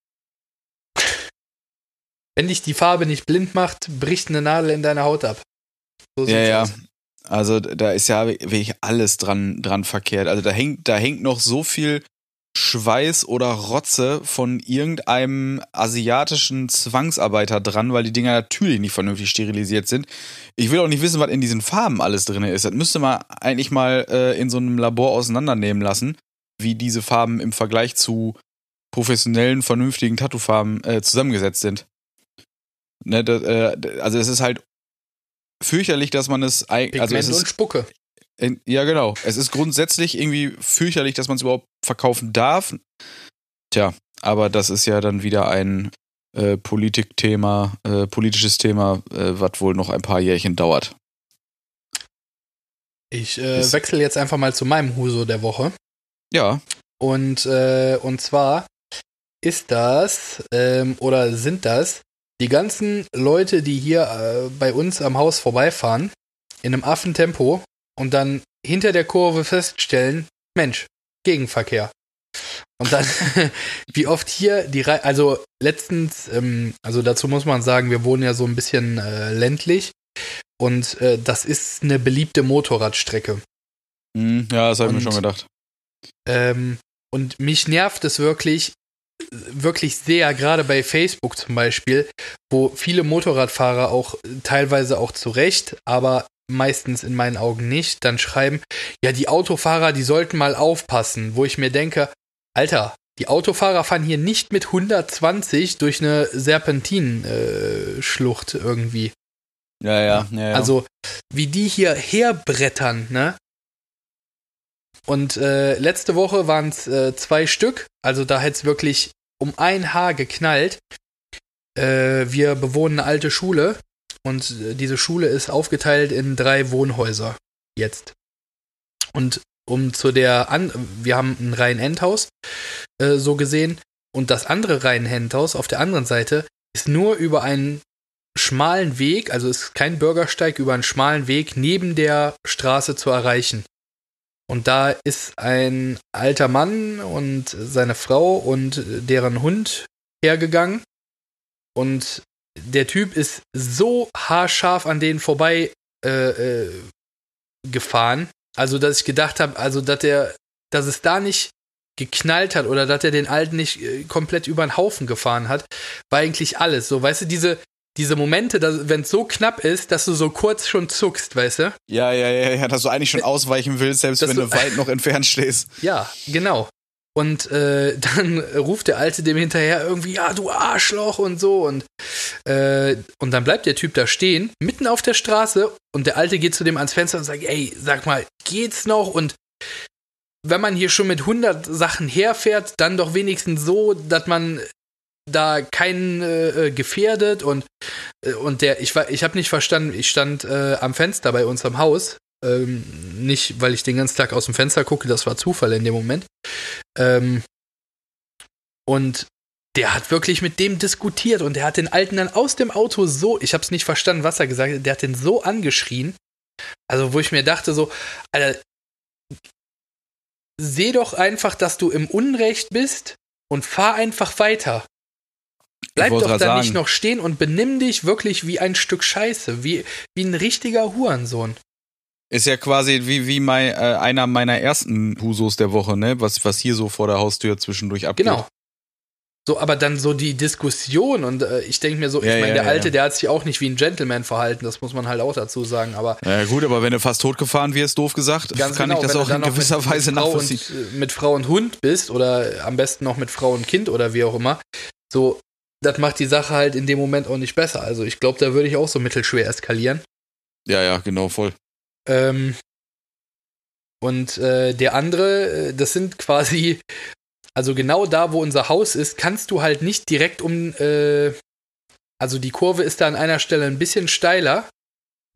Wenn dich die Farbe nicht blind macht, bricht eine Nadel in deiner Haut ab. So ja, ja. Aus. Also da ist ja wirklich alles dran, dran verkehrt. Also da hängt, da hängt noch so viel Schweiß oder Rotze von irgendeinem asiatischen Zwangsarbeiter dran, weil die Dinger natürlich nicht vernünftig sterilisiert sind. Ich will auch nicht wissen, was in diesen Farben alles drin ist. Das müsste man eigentlich mal äh, in so einem Labor auseinandernehmen lassen, wie diese Farben im Vergleich zu professionellen, vernünftigen Tattoo-Farben äh, zusammengesetzt sind. Ne, das, äh, also es ist halt fürchterlich, dass man es Pigment also es ist, und Spucke. ja, genau. Es ist grundsätzlich irgendwie fürchterlich, dass man es überhaupt verkaufen darf. Tja, aber das ist ja dann wieder ein äh, Politikthema, äh, politisches Thema, äh, was wohl noch ein paar Jährchen dauert. Ich äh, wechsle jetzt einfach mal zu meinem Huso der Woche. Ja, Und, äh, und zwar ist das ähm, oder sind das die ganzen Leute, die hier äh, bei uns am Haus vorbeifahren, in einem Affentempo und dann hinter der Kurve feststellen, Mensch, Gegenverkehr. Und dann, wie oft hier die Reihe, also letztens, ähm, also dazu muss man sagen, wir wohnen ja so ein bisschen äh, ländlich und äh, das ist eine beliebte Motorradstrecke. hm, ja, das habe ich mir schon gedacht. Ähm, und mich nervt es wirklich, wirklich sehr, gerade bei Facebook zum Beispiel, wo viele Motorradfahrer auch teilweise auch zu Recht, aber meistens in meinen Augen nicht, dann schreiben, ja, die Autofahrer, die sollten mal aufpassen, wo ich mir denke, Alter, die Autofahrer fahren hier nicht mit 120 durch eine Serpentinschlucht irgendwie. Ja, ja, ja. ja. Also, wie die hier herbrettern, ne? Und äh, letzte Woche waren es äh, zwei Stück, also da hätte es wirklich um ein Haar geknallt. Äh, wir bewohnen eine alte Schule und äh, diese Schule ist aufgeteilt in drei Wohnhäuser jetzt. Und um zu der, An wir haben ein Reihen-Endhaus, äh, so gesehen, und das andere Reihen-Endhaus auf der anderen Seite ist nur über einen schmalen Weg, also ist kein Bürgersteig, über einen schmalen Weg neben der Straße zu erreichen. Und da ist ein alter Mann und seine Frau und deren Hund hergegangen. Und der Typ ist so haarscharf an denen vorbei äh, äh, gefahren. Also, dass ich gedacht habe, also, dass der, dass es da nicht geknallt hat oder dass er den Alten nicht äh, komplett über den Haufen gefahren hat, war eigentlich alles. So, weißt du, diese, diese Momente, wenn es so knapp ist, dass du so kurz schon zuckst, weißt du? ja, ja, ja, ja, dass du eigentlich schon ausweichen willst, selbst Dass wenn du- du weit noch entfernt stehst. Ja, genau. Und äh, dann ruft der Alte dem hinterher irgendwie, ja, du Arschloch und so. Und, äh, und dann bleibt der Typ da stehen, mitten auf der Straße. Und der Alte geht zu dem ans Fenster und sagt, ey, sag mal, geht's noch? Und wenn man hier schon mit 100 Sachen herfährt, dann doch wenigstens so, dass man da keinen äh, äh, gefährdet und äh, und der ich war ich habe nicht verstanden ich stand äh, am Fenster bei uns am Haus ähm, nicht weil ich den ganzen Tag aus dem Fenster gucke das war Zufall in dem Moment ähm, und der hat wirklich mit dem diskutiert und der hat den Alten dann aus dem Auto so ich habe es nicht verstanden was er gesagt hat der hat den so angeschrien also wo ich mir dachte so Alter seh doch einfach dass du im Unrecht bist und fahr einfach weiter Bleib doch da sagen. nicht noch stehen und benimm dich wirklich wie ein Stück Scheiße, wie, wie ein richtiger Hurensohn. Ist ja quasi wie, wie mein, äh, einer meiner ersten Husos der Woche, ne? Was, was hier so vor der Haustür zwischendurch abgeht. Genau. So, aber dann so die Diskussion und äh, ich denke mir so, Ja, ich meine, ja, der Alte, ja. der hat sich auch nicht wie ein Gentleman verhalten, das muss man halt auch dazu sagen, aber Ja gut, aber wenn du fast totgefahren wirst, doof gesagt, ganz kann genau, ich das auch in gewisser mit, Weise mit nachvollziehen. und, äh, mit Frau und Hund bist oder am besten noch mit Frau und Kind oder wie auch immer, so, das macht die Sache halt in dem Moment auch nicht besser. Also ich glaube, da würde ich auch so mittelschwer eskalieren. Ja, ja, genau, voll. Ähm, und äh, der andere, äh, das sind quasi, also genau da, wo unser Haus ist, kannst du halt nicht direkt um, äh, also die Kurve ist da an einer Stelle ein bisschen steiler,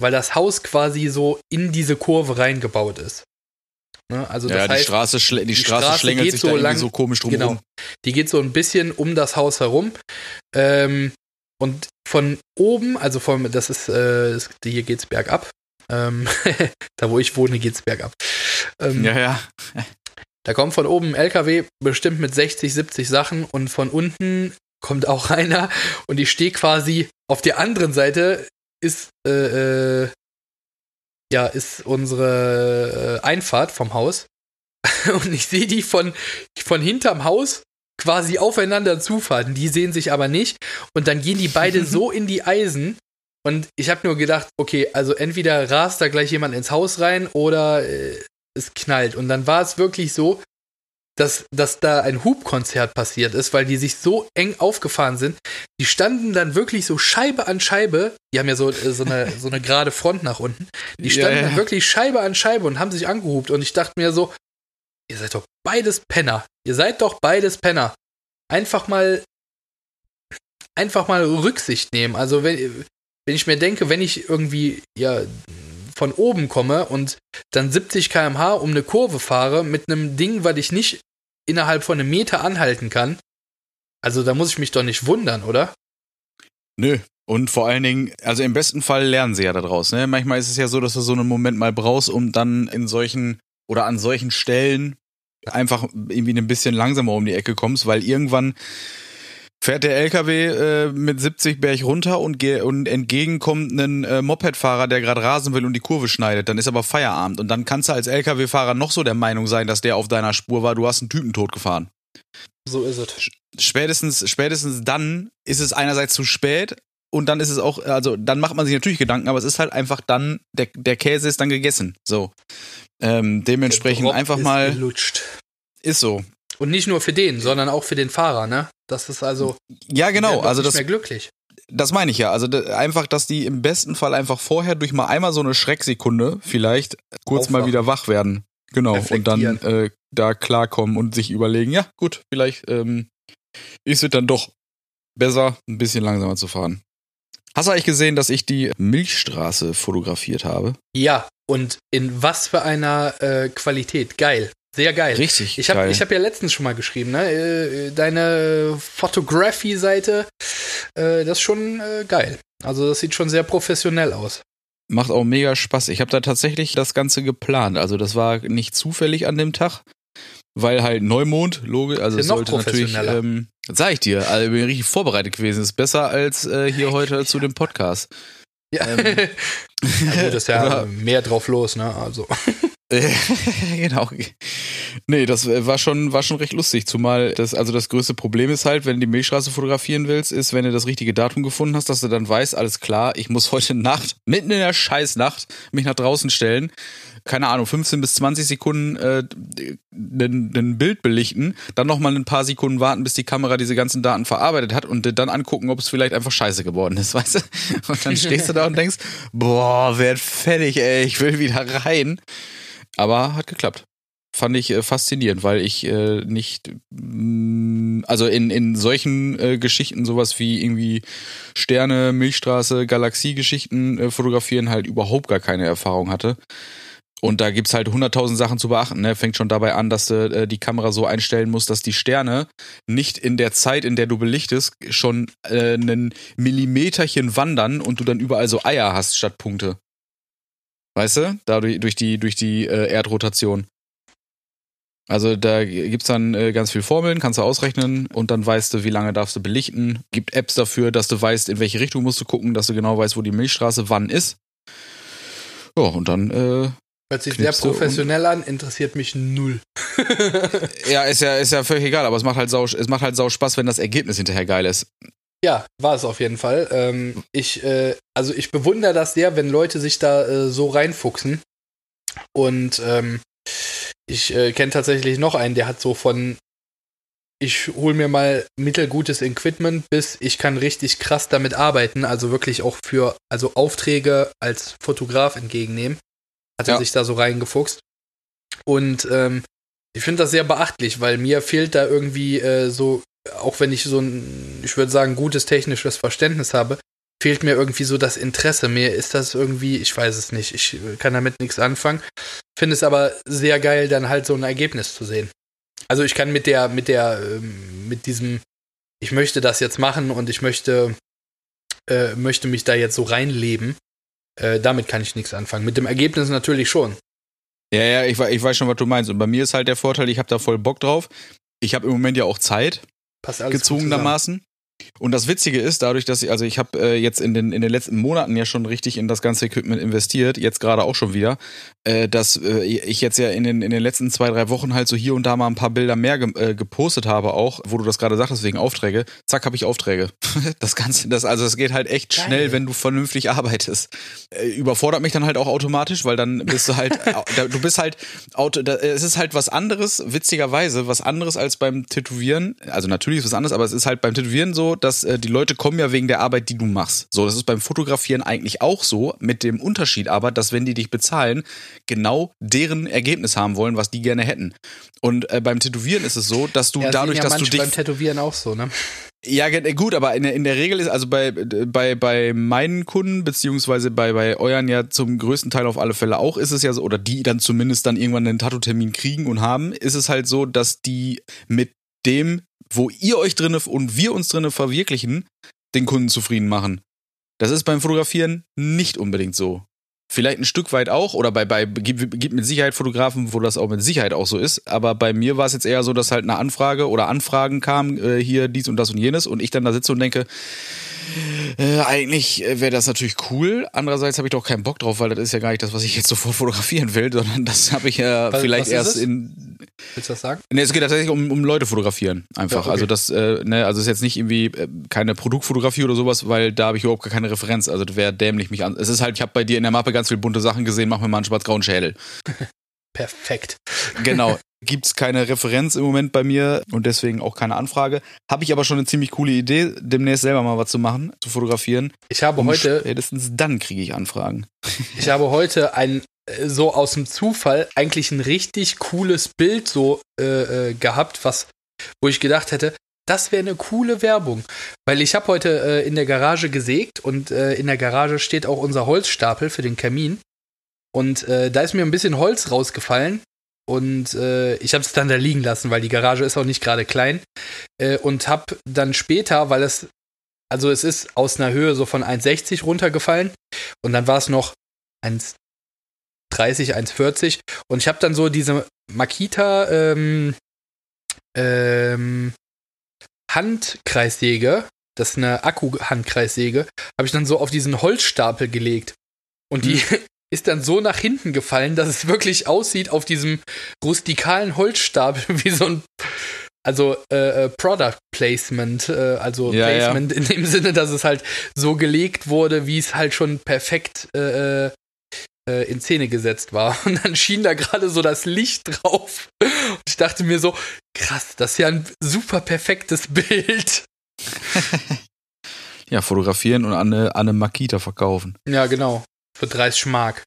weil das Haus quasi so in diese Kurve reingebaut ist. Ne? Also das ja, die heißt, Straße, die die Straße, Straße schlängelt geht sich so da lang- so komisch drum genau. Die geht so ein bisschen um das Haus herum. Ähm, und von oben, also vom, das ist, äh, hier geht's bergab. Ähm, da wo ich wohne, geht's bergab. Ähm, Ja, ja. Da kommt von oben ein LKW bestimmt mit 60, 70 Sachen und von unten kommt auch einer und ich stehe quasi auf der anderen Seite ist äh, äh, ja ist unsere äh, Einfahrt vom Haus. und ich sehe die von, von hinterm Haus quasi aufeinander zufahren. Die sehen sich aber nicht. Und dann gehen die beide so in die Eisen. Und ich habe nur gedacht, okay, also entweder rast da gleich jemand ins Haus rein oder äh, es knallt. Und dann war es wirklich so, dass, dass da ein Hubkonzert passiert ist, weil die sich so eng aufgefahren sind. Die standen dann wirklich so Scheibe an Scheibe. Die haben ja so, äh, so, eine, so eine gerade Front nach unten. Die standen ja, ja. dann wirklich Scheibe an Scheibe und haben sich angehubt. Und ich dachte mir so, ihr seid doch beides Penner. Ihr seid doch beides Penner. Einfach mal, einfach mal Rücksicht nehmen. Also wenn, wenn ich mir denke, wenn ich irgendwie, ja, von oben komme und dann 70 km/h um eine Kurve fahre mit einem Ding, was ich nicht innerhalb von einem Meter anhalten kann, also da muss ich mich doch nicht wundern, oder? Nö. Und vor allen Dingen, also im besten Fall lernen sie ja daraus. Ne? Manchmal ist es ja so, dass du so einen Moment mal brauchst, um dann in solchen oder an solchen Stellen einfach irgendwie ein bisschen langsamer um die Ecke kommst, weil irgendwann fährt der LKW äh, mit 70 Berg runter und, und entgegen kommt ein äh, Mopedfahrer, der gerade rasen will und die Kurve schneidet. Dann ist aber Feierabend. Und dann kannst du als LKW-Fahrer noch so der Meinung sein, dass der auf deiner Spur war, du hast einen Typen tot gefahren. So ist es. Spätestens, spätestens dann ist es einerseits zu spät und dann ist es auch, also dann macht man sich natürlich Gedanken, aber es ist halt einfach dann, der, der Käse ist dann gegessen. So. Ähm, dementsprechend einfach mal. Gelutscht. Ist so. Und nicht nur für den, sondern auch für den Fahrer, ne? Das ist also. Ja, genau. Also das. Mehr glücklich. Das meine ich ja. Also einfach, dass die im besten Fall einfach vorher durch mal einmal so eine Schrecksekunde vielleicht kurz Aufwachen. mal wieder wach werden. Genau. Und dann äh, da klarkommen und sich überlegen, ja, gut, vielleicht ähm, ist es dann doch besser, ein bisschen langsamer zu fahren. Hast du eigentlich gesehen, dass ich die Milchstraße fotografiert habe? Ja, und in was für einer äh, Qualität. Geil. Sehr geil. Richtig ich hab, habe ja letztens schon mal geschrieben, ne? Äh, deine Photography-Seite, äh, das ist schon äh, geil. Also das sieht schon sehr professionell aus. Macht auch mega Spaß. Ich habe da tatsächlich das Ganze geplant. Also das war nicht zufällig an dem Tag, weil halt Neumond, logisch, also es sollte natürlich, ähm, sag ich dir, also bin richtig vorbereitet gewesen. Ist besser als äh, hier heute zu dem Podcast. Ja, ähm, ja gut, ist ja mehr drauf los, ne? Also. genau. Nee, das war schon, war schon recht lustig. Zumal das, also das größte Problem ist halt, wenn du die Milchstraße fotografieren willst, ist, wenn du das richtige Datum gefunden hast, dass du dann weißt, alles klar, ich muss heute Nacht, mitten in der Scheißnacht, mich nach draußen stellen, keine Ahnung, 15 bis 20 Sekunden äh, ein Bild belichten, dann nochmal ein paar Sekunden warten, bis die Kamera diese ganzen Daten verarbeitet hat und dann angucken, ob es vielleicht einfach scheiße geworden ist, weißt du? Und dann stehst du da und denkst, boah, werd fertig, ey, ich will wieder rein. Aber hat geklappt. Fand ich äh, faszinierend, weil ich äh, nicht, mh, mm, also in, in solchen äh, Geschichten, sowas wie irgendwie Sterne, Milchstraße, Galaxie-Geschichten äh, fotografieren, halt überhaupt gar keine Erfahrung hatte. Und da gibt's halt hunderttausend Sachen zu beachten. Ne? Fängt schon dabei an, dass du äh, die Kamera so einstellen musst, dass die Sterne nicht in der Zeit, in der du belichtest, schon äh, einen Millimeterchen wandern und du dann überall so Eier hast statt Punkte. Weißt du? Dadurch durch die, durch die äh, Erdrotation. Also da gibt's dann äh, ganz viel Formeln, kannst du ausrechnen und dann weißt du, wie lange darfst du belichten. Gibt Apps dafür, dass du weißt, in welche Richtung musst du gucken, dass du genau weißt, wo die Milchstraße wann ist. Ja, und dann äh, Hört sich sehr professionell an, interessiert mich null. ja, ist ja, ist ja völlig egal, aber es macht halt sau, es macht halt sau Spaß, wenn das Ergebnis hinterher geil ist. Ja, war es auf jeden Fall. Ähm, ich, äh, also ich bewundere das sehr, wenn Leute sich da äh, so reinfuchsen. Und ähm, ich äh, kenne tatsächlich noch einen, der hat so von ich hole mir mal mittelgutes Equipment, bis ich kann richtig krass damit arbeiten, also wirklich auch für also Aufträge als Fotograf entgegennehmen. Hat ja. er sich da so reingefuchst. Und ähm, ich finde das sehr beachtlich, weil mir fehlt da irgendwie äh, so auch wenn ich so ein, ich würde sagen, gutes technisches Verständnis habe, fehlt mir irgendwie so das Interesse. Mir ist das irgendwie, ich weiß es nicht, ich kann damit nichts anfangen. Finde es aber sehr geil, dann halt so ein Ergebnis zu sehen. Also ich kann mit der, mit der, ähm, mit diesem, ich möchte das jetzt machen und ich möchte, äh, möchte mich da jetzt so reinleben. Äh, damit kann ich nichts anfangen. Mit dem Ergebnis natürlich schon. Ja, ja, ich, ich weiß schon, was du meinst. Und bei mir ist halt der Vorteil, ich habe da voll Bock drauf. Ich habe im Moment ja auch Zeit. Gezwungenermaßen. Und das Witzige ist, dadurch, dass ich, also ich habe äh, jetzt in den, in den letzten Monaten ja schon richtig in das ganze Equipment investiert, jetzt gerade auch schon wieder. Äh, dass äh, ich jetzt ja in den, in den letzten zwei, drei Wochen halt so hier und da mal ein paar Bilder mehr ge äh, gepostet habe auch, wo du das gerade sagtest, wegen Aufträge. Zack, habe ich Aufträge. das Ganze, das, also es geht halt echt Geil. schnell, wenn du vernünftig arbeitest. Äh, überfordert mich dann halt auch automatisch, weil dann bist du halt, du bist halt, auto, da, es ist halt was anderes, witzigerweise, was anderes als beim Tätowieren. Also natürlich ist es was anderes, aber es ist halt beim Tätowieren so, dass äh, die Leute kommen ja wegen der Arbeit, die du machst. So, das ist beim Fotografieren eigentlich auch so, mit dem Unterschied aber, dass wenn die dich bezahlen, genau deren Ergebnis haben wollen, was die gerne hätten. Und äh, beim Tätowieren ist es so, dass du ja, dadurch, ja dass du dich beim Tätowieren auch so, ne? Ja, gut, aber in der, in der Regel ist, also bei, bei, bei meinen Kunden, beziehungsweise bei, bei euren ja zum größten Teil auf alle Fälle auch, ist es ja so, oder die dann zumindest dann irgendwann einen Tattoo-Termin kriegen und haben, ist es halt so, dass die mit dem, wo ihr euch drinne und wir uns drinne verwirklichen, den Kunden zufrieden machen. Das ist beim Fotografieren nicht unbedingt so. Vielleicht ein Stück weit auch, oder bei, bei gibt, gibt mit Sicherheit Fotografen, wo das auch mit Sicherheit auch so ist. Aber bei mir war es jetzt eher so, dass halt eine Anfrage oder Anfragen kamen, äh, hier dies und das und jenes, und ich dann da sitze und denke, äh, eigentlich äh, wäre das natürlich cool. Andererseits habe ich doch keinen Bock drauf, weil das ist ja gar nicht das, was ich jetzt sofort fotografieren will, sondern das habe ich ja was, vielleicht was erst in. Willst du das sagen? Ne, es geht tatsächlich um, um Leute fotografieren. Einfach. Ja, okay. Also das, äh, ne, also ist jetzt nicht irgendwie äh, keine Produktfotografie oder sowas, weil da habe ich überhaupt keine Referenz. Also das wäre dämlich mich an. Es ist halt, ich habe bei dir in der Mappe ganz viele bunte Sachen gesehen, mach mir mal einen schwarz-grauen Schädel. Perfekt. Genau. Gibt es keine Referenz im Moment bei mir und deswegen auch keine Anfrage. Habe ich aber schon eine ziemlich coole Idee, demnächst selber mal was zu machen, zu fotografieren. Ich habe und heute. Spätestens dann kriege ich Anfragen. Ich habe heute ein äh, so aus dem Zufall eigentlich ein richtig cooles Bild so äh, äh, gehabt, was, wo ich gedacht hätte, das wäre eine coole Werbung. Weil ich habe heute äh, in der Garage gesägt und äh, in der Garage steht auch unser Holzstapel für den Kamin. Und äh, da ist mir ein bisschen Holz rausgefallen. Und äh, ich habe es dann da liegen lassen, weil die Garage ist auch nicht gerade klein. Äh, und habe dann später, weil es, also es ist aus einer Höhe so von 1,60 runtergefallen. Und dann war es noch 1,30, 1,40. Und ich habe dann so diese Makita ähm, ähm, Handkreissäge, das ist eine Akku-Handkreissäge, habe ich dann so auf diesen Holzstapel gelegt. Und die, hm. ist dann so nach hinten gefallen, dass es wirklich aussieht auf diesem rustikalen Holzstapel wie so ein also äh, äh, Product Placement, äh, also ja, Placement ja. in dem Sinne, dass es halt so gelegt wurde, wie es halt schon perfekt äh, äh, in Szene gesetzt war. Und dann schien da gerade so das Licht drauf. Und ich dachte mir so, krass, das ist ja ein super perfektes Bild. ja, fotografieren und an eine, an eine Makita verkaufen. Ja, genau. Für 30 Mark.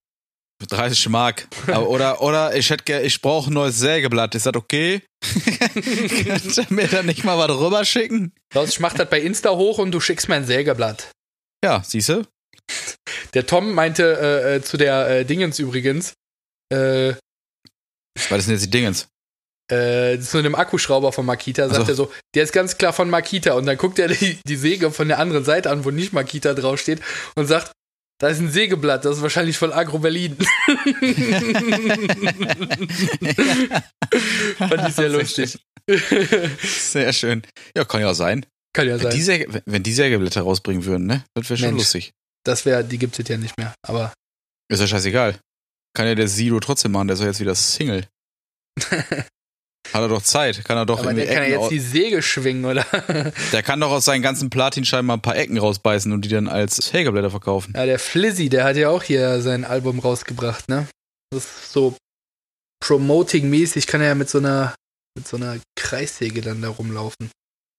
Für 30 Mark. oder, oder ich hätte ich brauche ein neues Sägeblatt. Ist das okay? Kannst du mir dann nicht mal was rüber schicken? Ich mach das bei Insta hoch und du schickst mir ein Sägeblatt. Ja, siehst du? Der Tom meinte äh, äh, zu der äh, Dingens übrigens. Äh, Was ist denn jetzt die Dingens? Äh, zu einem Akkuschrauber von Makita, sagt also. er so, der ist ganz klar von Makita. Und dann guckt er die, die Säge von der anderen Seite an, wo nicht Makita draufsteht, und sagt, da ist ein Sägeblatt, das ist wahrscheinlich von Agro Berlin. Fand ich sehr lustig. Sehr schön. Ja, kann ja sein. Kann ja wenn sein. Die Säge, wenn die Sägeblätter rausbringen würden, ne? Das wäre schon Mensch, lustig. Das wäre, die gibt es ja nicht mehr, aber. Ist ja scheißegal. Kann ja der Sido trotzdem machen, der ist ja jetzt wieder Single. Hat er doch Zeit, kann er doch Aber der kann ja jetzt die Säge schwingen, oder? Der kann doch aus seinen ganzen Platinscheiben mal ein paar Ecken rausbeißen und die dann als Sägeblätter verkaufen. Ja, der Flizzy, der hat ja auch hier sein Album rausgebracht, ne? Das ist so Promoting-mäßig, kann er ja mit so einer mit so einer Kreissäge dann da rumlaufen.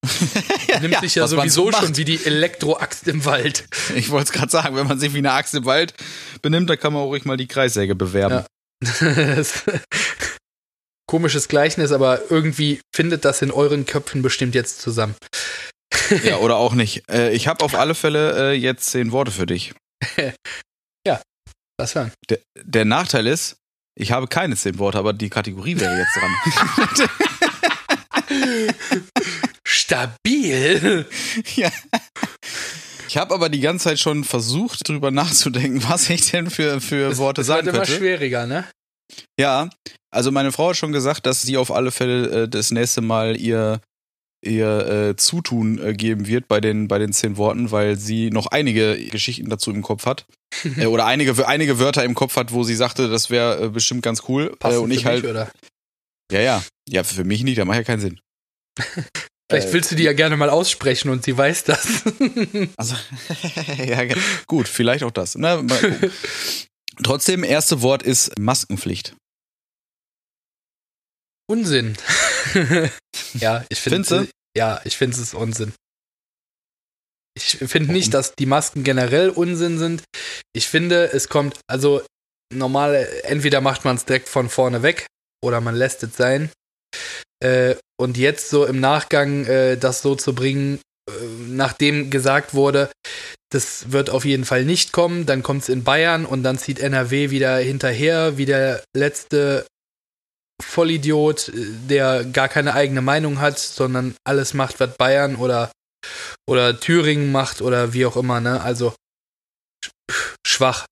Nimmt ja, sich ja sowieso so schon wie die Elektroaxt im Wald. Ich wollte es gerade sagen, wenn man sich wie eine Axt im Wald benimmt, dann kann man auch ruhig mal die Kreissäge bewerben. Ja. komisches Gleichnis, aber irgendwie findet das in euren Köpfen bestimmt jetzt zusammen. ja, oder auch nicht. Äh, ich habe auf alle Fälle äh, jetzt zehn Worte für dich. ja, was hören. Der, der Nachteil ist, ich habe keine zehn Worte, aber die Kategorie wäre jetzt dran. Stabil. Ja. Ich habe aber die ganze Zeit schon versucht, drüber nachzudenken, was ich denn für, für Worte sagen könnte. Das wird immer schwieriger, ne? Ja, also meine Frau hat schon gesagt, dass sie auf alle Fälle äh, das nächste Mal ihr ihr äh, Zutun äh, geben wird bei den, bei den zehn Worten, weil sie noch einige Geschichten dazu im Kopf hat. äh, oder einige, einige Wörter im Kopf hat, wo sie sagte, das wäre äh, bestimmt ganz cool. Passt äh, und ich halt. mich, oder? Ja, ja. Ja, für mich nicht, da macht ja keinen Sinn. Vielleicht Äh, willst du die ja gerne mal aussprechen und sie weiß das. Also, ja, gut, vielleicht auch das. Na, mal gucken. Trotzdem, erste Wort ist Maskenpflicht. Unsinn. ja, ich finde ja, ich finde es Unsinn. Ich finde nicht, dass die Masken generell Unsinn sind. Ich finde, es kommt, also normal, entweder macht man es direkt von vorne weg oder man lässt es sein. Äh, und jetzt so im Nachgang äh, das so zu bringen, nachdem gesagt wurde, das wird auf jeden Fall nicht kommen, dann kommt es in Bayern und dann zieht NRW wieder hinterher, wie der letzte Vollidiot, äh, der gar keine eigene Meinung hat, sondern alles macht, was Bayern oder, oder Thüringen macht oder wie auch immer, ne? Also sch- schwach.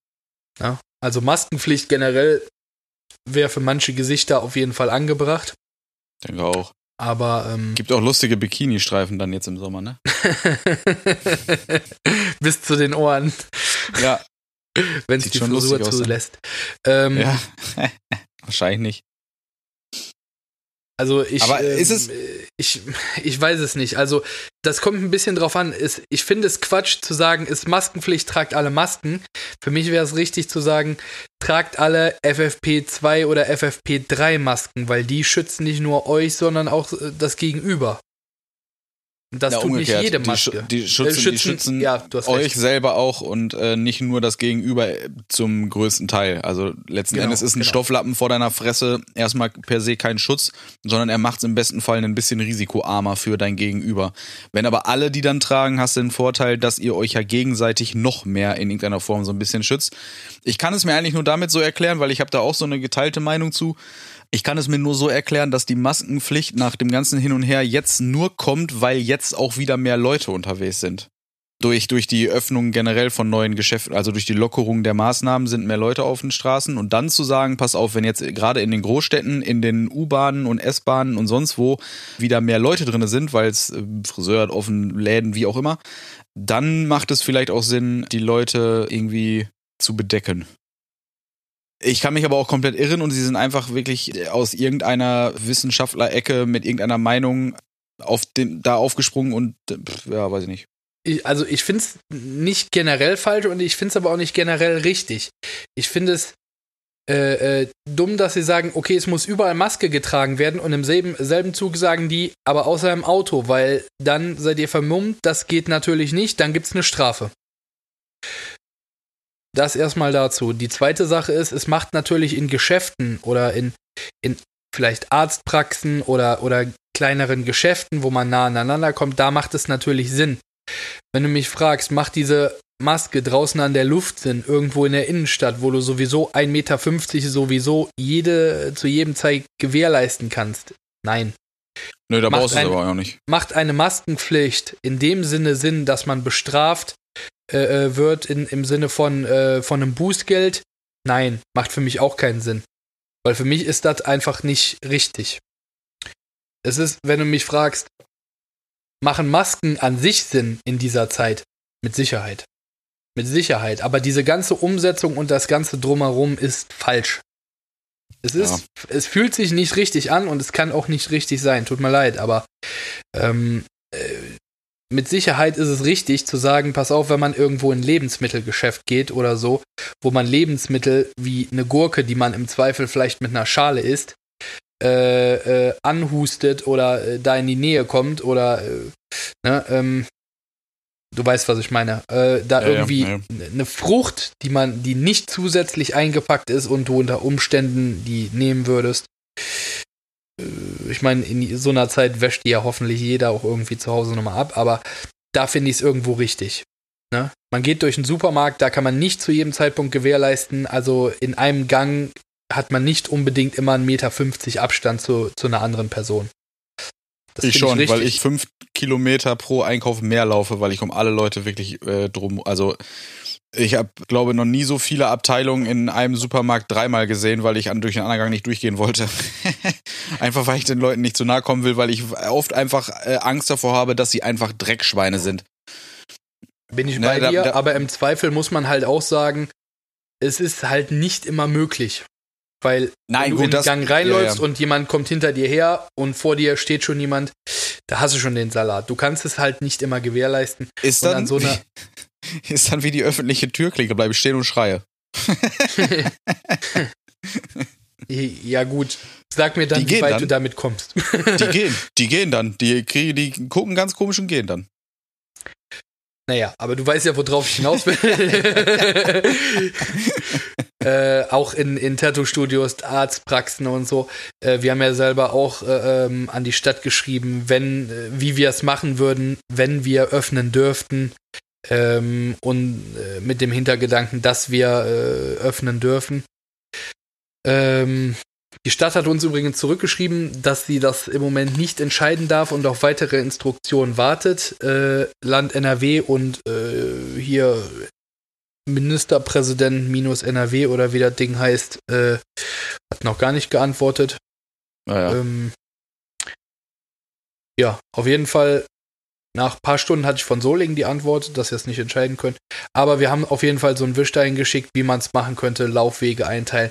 Ne? Also Maskenpflicht generell wäre für manche Gesichter auf jeden Fall angebracht. Denke auch. Aber ähm, Gibt auch lustige Bikini-Streifen dann jetzt im Sommer, ne? bis zu den Ohren, Ja. wenn es die schon Frisur ne? zulässt. Ähm, Ja. Wahrscheinlich nicht. Also ich, Aber ähm, ist es- ich, ich weiß es nicht. Also das kommt ein bisschen drauf an. Ist, ich finde es Quatsch zu sagen, ist Maskenpflicht, tragt alle Masken. Für mich wäre es richtig zu sagen, tragt alle FFP2 oder FFP3 Masken, weil die schützen nicht nur euch, sondern auch das Gegenüber. Das Ja, tut nicht umgekehrt. jede Die Maske. schu- die schützen- die schützen ja, du hast Euch recht. selber auch und äh, nicht nur das Gegenüber äh, zum größten Teil. Also letzten Genau, Endes ist ein genau. Stofflappen vor deiner Fresse erstmal per se kein Schutz, sondern er macht es im besten Fall ein bisschen risikoarmer für dein Gegenüber. Wenn aber alle die dann tragen, hast du den Vorteil, dass ihr euch ja gegenseitig noch mehr in irgendeiner Form so ein bisschen schützt. Ich kann es mir eigentlich nur damit so erklären, weil ich habe da auch so eine geteilte Meinung zu. Ich kann es mir nur so erklären, dass die Maskenpflicht nach dem ganzen Hin und Her jetzt nur kommt, weil jetzt auch wieder mehr Leute unterwegs sind. Durch, durch die Öffnung generell von neuen Geschäften, also durch die Lockerung der Maßnahmen sind mehr Leute auf den Straßen und dann zu sagen, pass auf, wenn jetzt gerade in den Großstädten, in den U-Bahnen und S-Bahnen und sonst wo wieder mehr Leute drinne sind, weil es äh, Friseur hat offen, Läden, wie auch immer, dann macht es vielleicht auch Sinn, die Leute irgendwie zu bedecken. Ich kann mich aber auch komplett irren und sie sind einfach wirklich aus irgendeiner Wissenschaftler-Ecke mit irgendeiner Meinung auf den, da aufgesprungen und äh, ja, weiß ich nicht. ich, also ich finde es nicht generell falsch und ich finde es aber auch nicht generell richtig. Ich finde es äh, äh, dumm, dass sie sagen, okay, es muss überall Maske getragen werden und im selben, selben Zug sagen die, aber außer im Auto, weil dann seid ihr vermummt, das geht natürlich nicht, dann gibt es eine Strafe. Das erstmal dazu. Die zweite Sache ist, es macht natürlich in Geschäften oder in, in vielleicht Arztpraxen oder, oder kleineren Geschäften, wo man nah aneinander kommt, da macht es natürlich Sinn. Wenn du mich fragst, macht diese Maske draußen an der Luft Sinn, irgendwo in der Innenstadt, wo du sowieso 1,50 Meter sowieso jede, zu jedem Zeit gewährleisten kannst? Nein. Nö, da Macht brauchst du es aber auch nicht. Macht eine Maskenpflicht in dem Sinne Sinn, dass man bestraft äh, äh, wird in, im Sinne von, äh, von einem Bußgeld? Nein, macht für mich auch keinen Sinn. Weil für mich ist das einfach nicht richtig. Es ist, wenn du mich fragst, machen Masken an sich Sinn in dieser Zeit? Mit Sicherheit. Mit Sicherheit. Aber diese ganze Umsetzung und das ganze Drumherum ist falsch. Es ist, es fühlt sich nicht richtig an und es kann auch nicht richtig sein. Tut mir leid, aber ähm, äh, mit Sicherheit ist es richtig zu sagen, pass auf, wenn man irgendwo in ein Lebensmittelgeschäft geht oder so, wo man Lebensmittel wie eine Gurke, die man im Zweifel vielleicht mit einer Schale isst, äh, äh, anhustet oder äh, da in die Nähe kommt oder äh, ne, ähm, du weißt, was ich meine, äh, da Ja, ja, irgendwie ja. eine Frucht, die man, die nicht zusätzlich eingepackt ist und du unter Umständen die nehmen würdest. Äh, Ich meine, in so einer Zeit wäscht die ja hoffentlich jeder auch irgendwie zu Hause nochmal ab, aber da finde ich es irgendwo richtig. Ne? Man geht durch einen Supermarkt, da kann man nicht zu jedem Zeitpunkt gewährleisten. Also in einem Gang hat man nicht unbedingt immer 1,50 Meter Abstand zu, zu einer anderen Person. Das ich schon, weil richtig. ich fünf Kilometer pro Einkauf mehr laufe, weil ich um alle Leute wirklich äh, drum, also Ich habe, glaube noch nie so viele Abteilungen in einem Supermarkt dreimal gesehen, weil ich an, durch den Angang nicht durchgehen wollte. einfach, weil ich den Leuten nicht zu nahe kommen will, weil ich oft einfach äh, Angst davor habe, dass sie einfach Dreckschweine sind. Bin ich bei Na, dir, da, da, aber im Zweifel muss man halt auch sagen, es ist halt nicht immer möglich. Weil Nein, wenn gut, du in den Gang reinläufst ja, ja. und jemand kommt hinter dir her und vor dir steht schon jemand, da hast du schon den Salat. Du kannst es halt nicht immer gewährleisten. Ist dann, so einer ist dann wie die öffentliche Türklinke, bleibe ich stehen und schreie. ja gut, sag mir dann, wie weit dann. du damit kommst. die gehen, die gehen dann, die kriegen, die gucken ganz komisch und gehen dann. Naja, aber du weißt ja, worauf ich hinaus will. äh, auch in, in Tattoo-Studios, Arztpraxen und so. Äh, wir haben ja selber auch äh, ähm, an die Stadt geschrieben, wenn, äh, wie wir es machen würden, wenn wir öffnen dürften. Ähm, und äh, mit dem Hintergedanken, dass wir äh, öffnen dürfen. Ähm, die Stadt hat uns übrigens zurückgeschrieben, dass sie das im Moment nicht entscheiden darf und auf weitere Instruktionen wartet. Äh, Land NRW und äh, hier Ministerpräsident minus NRW oder wie das Ding heißt, äh, hat noch gar nicht geantwortet. Naja. Ähm, ja, auf jeden Fall. Nach ein paar Stunden hatte ich von Solingen die Antwort, dass wir es nicht entscheiden können. Aber wir haben auf jeden Fall so einen Wischstein geschickt, wie man es machen könnte, Laufwege einteilen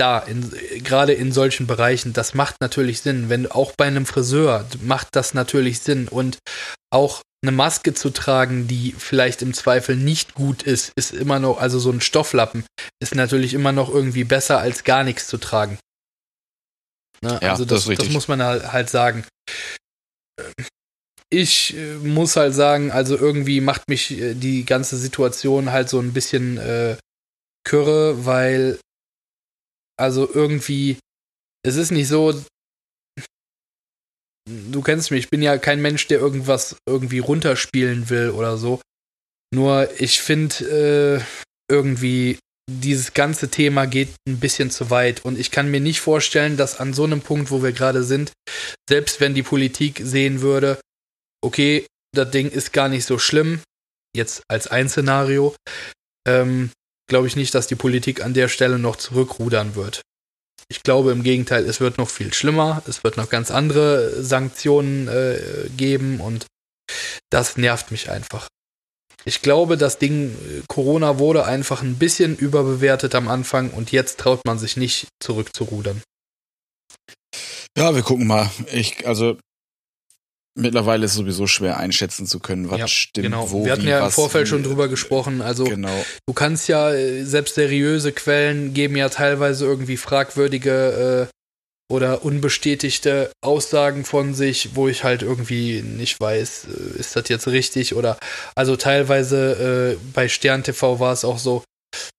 da, in, gerade in solchen Bereichen, das macht natürlich Sinn. Wenn auch bei einem Friseur macht das natürlich Sinn. Und auch eine Maske zu tragen, die vielleicht im Zweifel nicht gut ist, ist immer noch, also so ein Stofflappen, ist natürlich immer noch irgendwie besser als gar nichts zu tragen. Ne? Ja, also das, das, das, muss man halt sagen. Ich äh, muss halt sagen, also irgendwie macht mich äh, die ganze Situation halt so ein bisschen äh, kürre, weil also irgendwie, es ist nicht so, du kennst mich, ich bin ja kein Mensch, der irgendwas irgendwie runterspielen will oder so. Nur ich finde äh, irgendwie, dieses ganze Thema geht ein bisschen zu weit und ich kann mir nicht vorstellen, dass an so einem Punkt, wo wir gerade sind, selbst wenn die Politik sehen würde, okay, das Ding ist gar nicht so schlimm, jetzt als ein Szenario, ähm, glaube ich nicht, dass die Politik an der Stelle noch zurückrudern wird. Ich glaube im Gegenteil, es wird noch viel schlimmer. Es wird noch ganz andere Sanktionen äh, geben und das nervt mich einfach. Ich glaube, das Ding äh, Corona wurde einfach ein bisschen überbewertet am Anfang und jetzt traut man sich nicht zurückzurudern. Ja, wir gucken mal. Ich, also Mittlerweile ist es sowieso schwer einschätzen zu können, was ja, stimmt, genau. wo, Wir hatten wie, ja im Vorfeld schon drüber gesprochen. Also genau. du kannst ja, äh, selbst seriöse Quellen geben ja teilweise irgendwie fragwürdige äh, oder unbestätigte Aussagen von sich, wo ich halt irgendwie nicht weiß, äh, ist das jetzt richtig oder also teilweise äh, bei Stern TV war es auch so,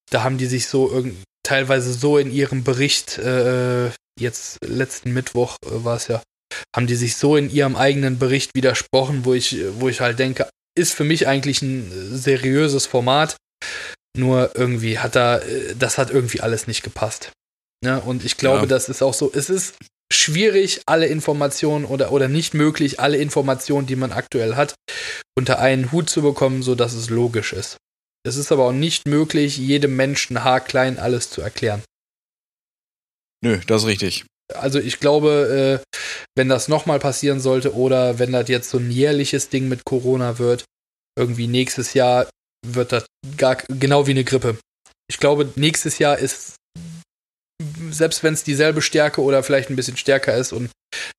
da haben die sich so teilweise so in ihrem Bericht äh, jetzt letzten Mittwoch äh, war es ja haben die sich so in ihrem eigenen Bericht widersprochen, wo ich, wo ich halt denke, ist für mich eigentlich ein seriöses Format. Nur irgendwie hat da, das hat irgendwie alles nicht gepasst. Ja, ne? und ich glaube, ja. das ist auch so, es ist schwierig, alle Informationen oder, oder nicht möglich, alle Informationen, die man aktuell hat, unter einen Hut zu bekommen, sodass es logisch ist. Es ist aber auch nicht möglich, jedem Menschen haarklein alles zu erklären. Nö, das ist richtig also ich glaube, äh, wenn das nochmal passieren sollte oder wenn das jetzt so ein jährliches Ding mit Corona wird, irgendwie nächstes Jahr wird das gar genau wie eine Grippe. Ich glaube, nächstes Jahr ist, selbst wenn es dieselbe Stärke oder vielleicht ein bisschen stärker ist und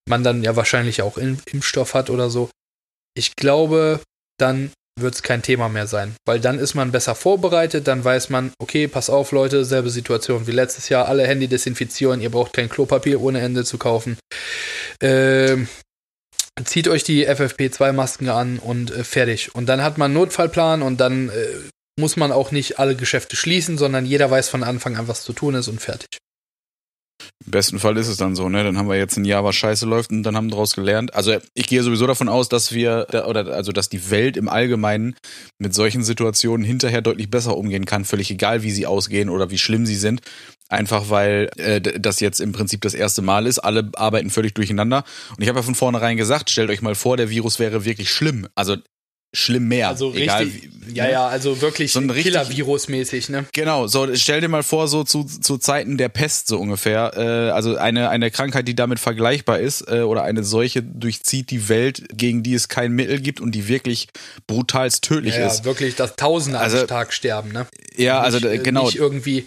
man dann ja wahrscheinlich auch Impfstoff hat oder so, ich glaube, dann wird es kein Thema mehr sein, weil dann ist man besser vorbereitet, dann weiß man, okay, pass auf Leute, selbe Situation wie letztes Jahr, alle Handy desinfizieren, ihr braucht kein Klopapier ohne Ende zu kaufen. Ähm, zieht euch die FFP2-Masken an und äh, fertig. Und dann hat man einen Notfallplan und dann äh, muss man auch nicht alle Geschäfte schließen, sondern jeder weiß von Anfang an, was zu tun ist und fertig. Im besten Fall ist es dann so, ne? Dann haben wir jetzt ein Jahr, was scheiße läuft und dann haben wir daraus gelernt. Also ich gehe sowieso davon aus, dass wir, oder also dass die Welt im Allgemeinen mit solchen Situationen hinterher deutlich besser umgehen kann, völlig egal, wie sie ausgehen oder wie schlimm sie sind. Einfach weil äh, das jetzt im Prinzip das erste Mal ist. Alle arbeiten völlig durcheinander. Und ich habe ja von vornherein gesagt, stellt euch mal vor, der Virus wäre wirklich schlimm. Also schlimm mehr. Also Egal, richtig, wie, ja, ne? ja, also wirklich So ein Killer-Virus-mäßig, ne? Genau, so stell dir mal vor, so zu, zu Zeiten der Pest so ungefähr, äh, also eine, eine Krankheit, die damit vergleichbar ist, äh, oder eine Seuche durchzieht die Welt, gegen die es kein Mittel gibt und die wirklich brutalst tödlich Ja, ist. ja, wirklich, dass Tausende Also- am Tag sterben, ne? Ja, also nicht, äh, genau. Nicht irgendwie.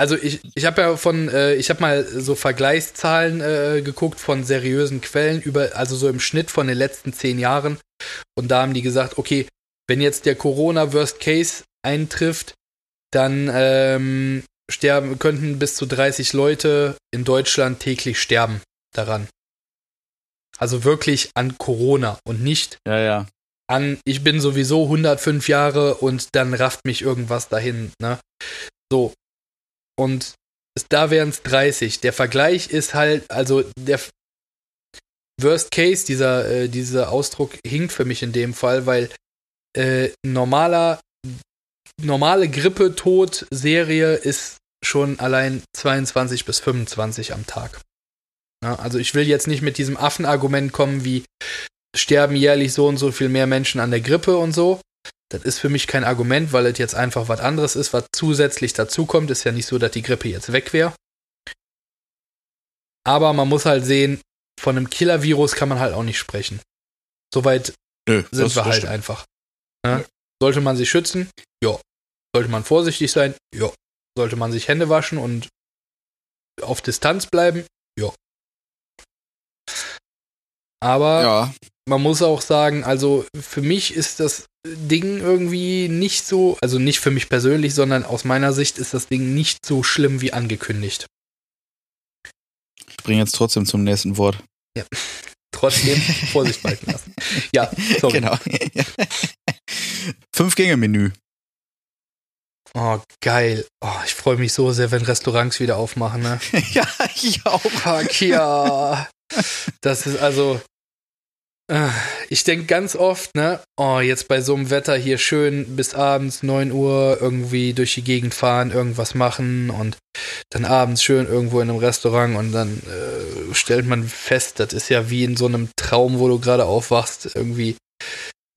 Also ich, ich habe ja von, äh, ich habe mal so Vergleichszahlen äh, geguckt von seriösen Quellen über, also so im Schnitt von den letzten zehn Jahren. Und da haben die gesagt, okay, wenn jetzt der Corona Worst Case eintrifft, dann ähm, sterben könnten bis zu 30 Leute in Deutschland täglich sterben daran. Also wirklich an Corona und nicht Ja, ja. an, ich bin sowieso 105 Jahre und dann rafft mich irgendwas dahin, ne? So. Und da wären es 30. Der Vergleich ist halt, also der Worst Case, dieser, äh, dieser Ausdruck hinkt für mich in dem Fall, weil äh, normaler, normale Grippe-Tod-Serie ist schon allein 22 bis 25 am Tag. Ja, also ich will jetzt nicht mit diesem Affenargument kommen, wie sterben jährlich so und so viel mehr Menschen an der Grippe und so. Das ist für mich kein Argument, weil es jetzt einfach was anderes ist, was zusätzlich dazukommt. Ist ja nicht so, dass die Grippe jetzt weg wäre. Aber man muss halt sehen, von einem Killer-Virus kann man halt auch nicht sprechen. Soweit Nö, sind wir halt stimmt. einfach. Ja? Sollte man sich schützen? Ja. Sollte man vorsichtig sein? Ja. Sollte man sich Hände waschen und auf Distanz bleiben? Ja. Aber Ja, man muss auch sagen, also für mich ist das Ding irgendwie nicht so, also nicht für mich persönlich, sondern aus meiner Sicht ist das Ding nicht so schlimm wie angekündigt. ich bringe jetzt trotzdem zum nächsten Wort. Trotzdem Vorsicht walten lassen. Ja, sorry. Genau. Fünf-Gänge-Menü. Oh, geil. Oh, ich freue mich so sehr, wenn Restaurants wieder aufmachen, ne? ja, ich auch. Fuck ja. Das ist also. äh, Ich denke ganz oft, ne? Oh, jetzt bei so einem Wetter hier schön bis abends 9 Uhr irgendwie durch die Gegend fahren, irgendwas machen und dann abends schön irgendwo in einem Restaurant und dann äh, stellt man fest, das ist ja wie in so einem Traum, wo du gerade aufwachst, irgendwie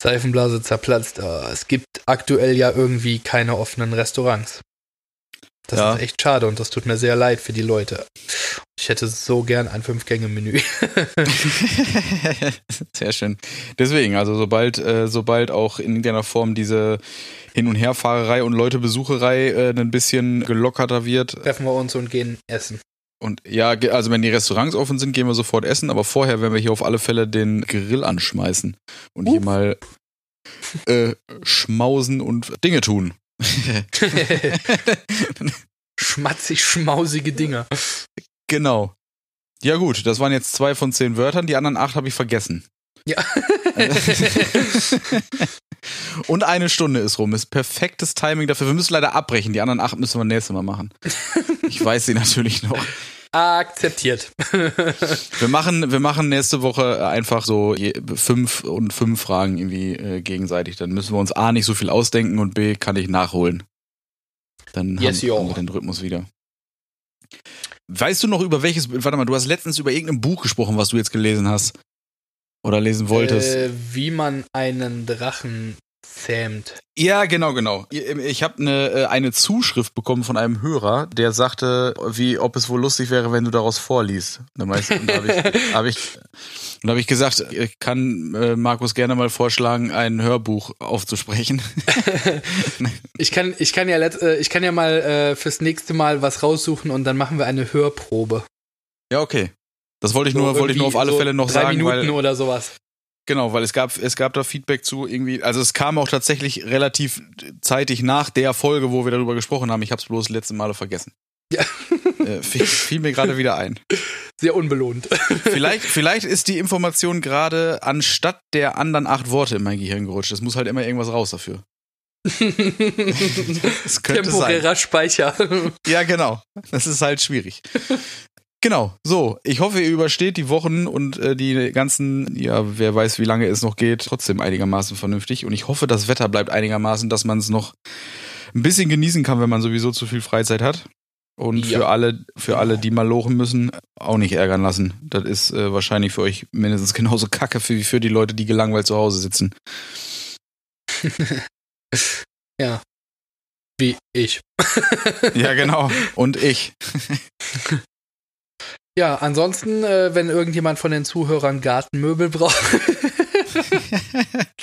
Seifenblase zerplatzt. Ah, es gibt aktuell ja irgendwie keine offenen Restaurants. Das Ja. ist echt schade und das tut mir sehr leid für die Leute. Ich hätte so gern ein Fünf-Gänge-Menü. Sehr schön. Deswegen, also sobald, äh, sobald auch in irgendeiner Form diese Hin- und Herfahrerei und Leutebesucherei äh, ein bisschen gelockerter wird. Treffen wir uns und gehen essen. Und ja, also wenn die Restaurants offen sind, gehen wir sofort essen, aber vorher werden wir hier auf alle Fälle den Grill anschmeißen und hier Uh. mal äh, schmausen und Dinge tun. Schmatzig schmausige Dinger. genau. Ja gut, das waren jetzt zwei von zehn Wörtern, die anderen acht habe ich vergessen. Ja. Und eine Stunde ist rum. Ist perfektes Timing dafür. Wir müssen leider abbrechen. Die anderen acht müssen wir nächstes Mal machen. Ich weiß sie natürlich noch. Akzeptiert. Wir machen, wir machen nächste Woche einfach so fünf und fünf Fragen irgendwie äh, gegenseitig. Dann müssen wir uns A nicht so viel ausdenken und B kann ich nachholen. Dann Yes, haben, yo. haben wir den Rhythmus wieder. Weißt du noch über welches, warte mal, du hast letztens über irgendein Buch gesprochen, was du jetzt gelesen hast. Oder lesen wolltest. Äh, wie man einen Drachen zähmt. Ja, genau, genau. Ich habe eine, äh, eine Zuschrift bekommen von einem Hörer, der sagte, wie ob es wohl lustig wäre, wenn du daraus vorliest. Und da habe ich, hab ich, und da hab ich gesagt, ich kann äh, Markus gerne mal vorschlagen, ein Hörbuch aufzusprechen. Ich kann, ich kann ja letzt, äh, ich kann ja mal äh, fürs nächste Mal was raussuchen und dann machen wir eine Hörprobe. ja, okay. Das wollte ich So nur, wollte ich nur auf alle so Fälle noch drei sagen, Minuten weil oder sowas. Genau, weil es gab, es gab da Feedback zu irgendwie, also es kam auch tatsächlich relativ zeitig nach der Folge, wo wir darüber gesprochen haben. Ich habe es bloß letzte Male vergessen. Ja. Äh, fiel, fiel mir gerade wieder ein. Sehr unbelohnt. Vielleicht, vielleicht ist die Information gerade anstatt der anderen acht Worte in mein Gehirn gerutscht. Es muss halt immer irgendwas raus dafür. Temporärer Speicher. Ja, genau. Das ist halt schwierig. Genau, so. Ich hoffe, ihr übersteht die Wochen und äh, die ganzen, ja, wer weiß, wie lange es noch geht, trotzdem einigermaßen vernünftig. Und ich hoffe, das Wetter bleibt einigermaßen, dass man es noch ein bisschen genießen kann, wenn man sowieso zu viel Freizeit hat. Und Ja. für alle, für alle, die mal lochen müssen, auch nicht ärgern lassen. Das ist äh, wahrscheinlich für euch mindestens genauso kacke wie für die Leute, die gelangweilt zu Hause sitzen. ja. Wie ich. ja, genau. Und ich. Ja, ansonsten, äh, wenn irgendjemand von den Zuhörern Gartenmöbel braucht.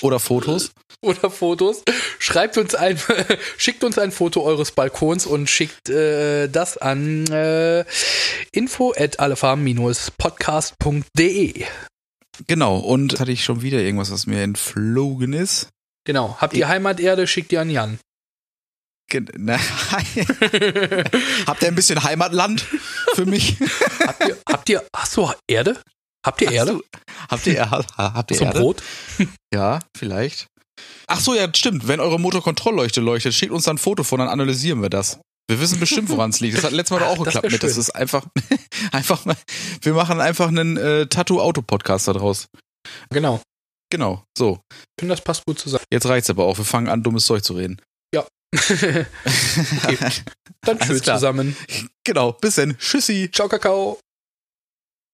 Oder Fotos. Oder Fotos. Schreibt uns ein, schickt uns ein Foto eures Balkons und schickt äh, das an äh, info at allefarm-podcast.de. Genau, und hatte ich schon wieder irgendwas, was mir entflogen ist. Genau. Habt ihr Heimaterde, schickt ihr an Jan. Ne, habt ihr ein bisschen Heimatland für mich? habt ihr, habt ihr, ach so, Erde? Habt ihr Erde? Du, habt ihr, habt ihr Zum Erde? Brot? Ja, vielleicht. Ach so, ja, stimmt. Wenn eure Motorkontrollleuchte leuchtet, schickt uns dann ein Foto von, dann analysieren wir das. Wir wissen bestimmt, woran es liegt. Das hat letztes Mal doch auch Ach, das geklappt mit. Das ist einfach, einfach mal, wir machen einfach einen äh, Tattoo-Auto-Podcast daraus. Genau. Genau, so. Ich finde, das passt gut zusammen. Jetzt reicht's aber auch. Wir fangen an, dummes Zeug zu reden. okay. Dann tschüss zusammen. genau, bis dann. Tschüssi. Ciao, Kakao.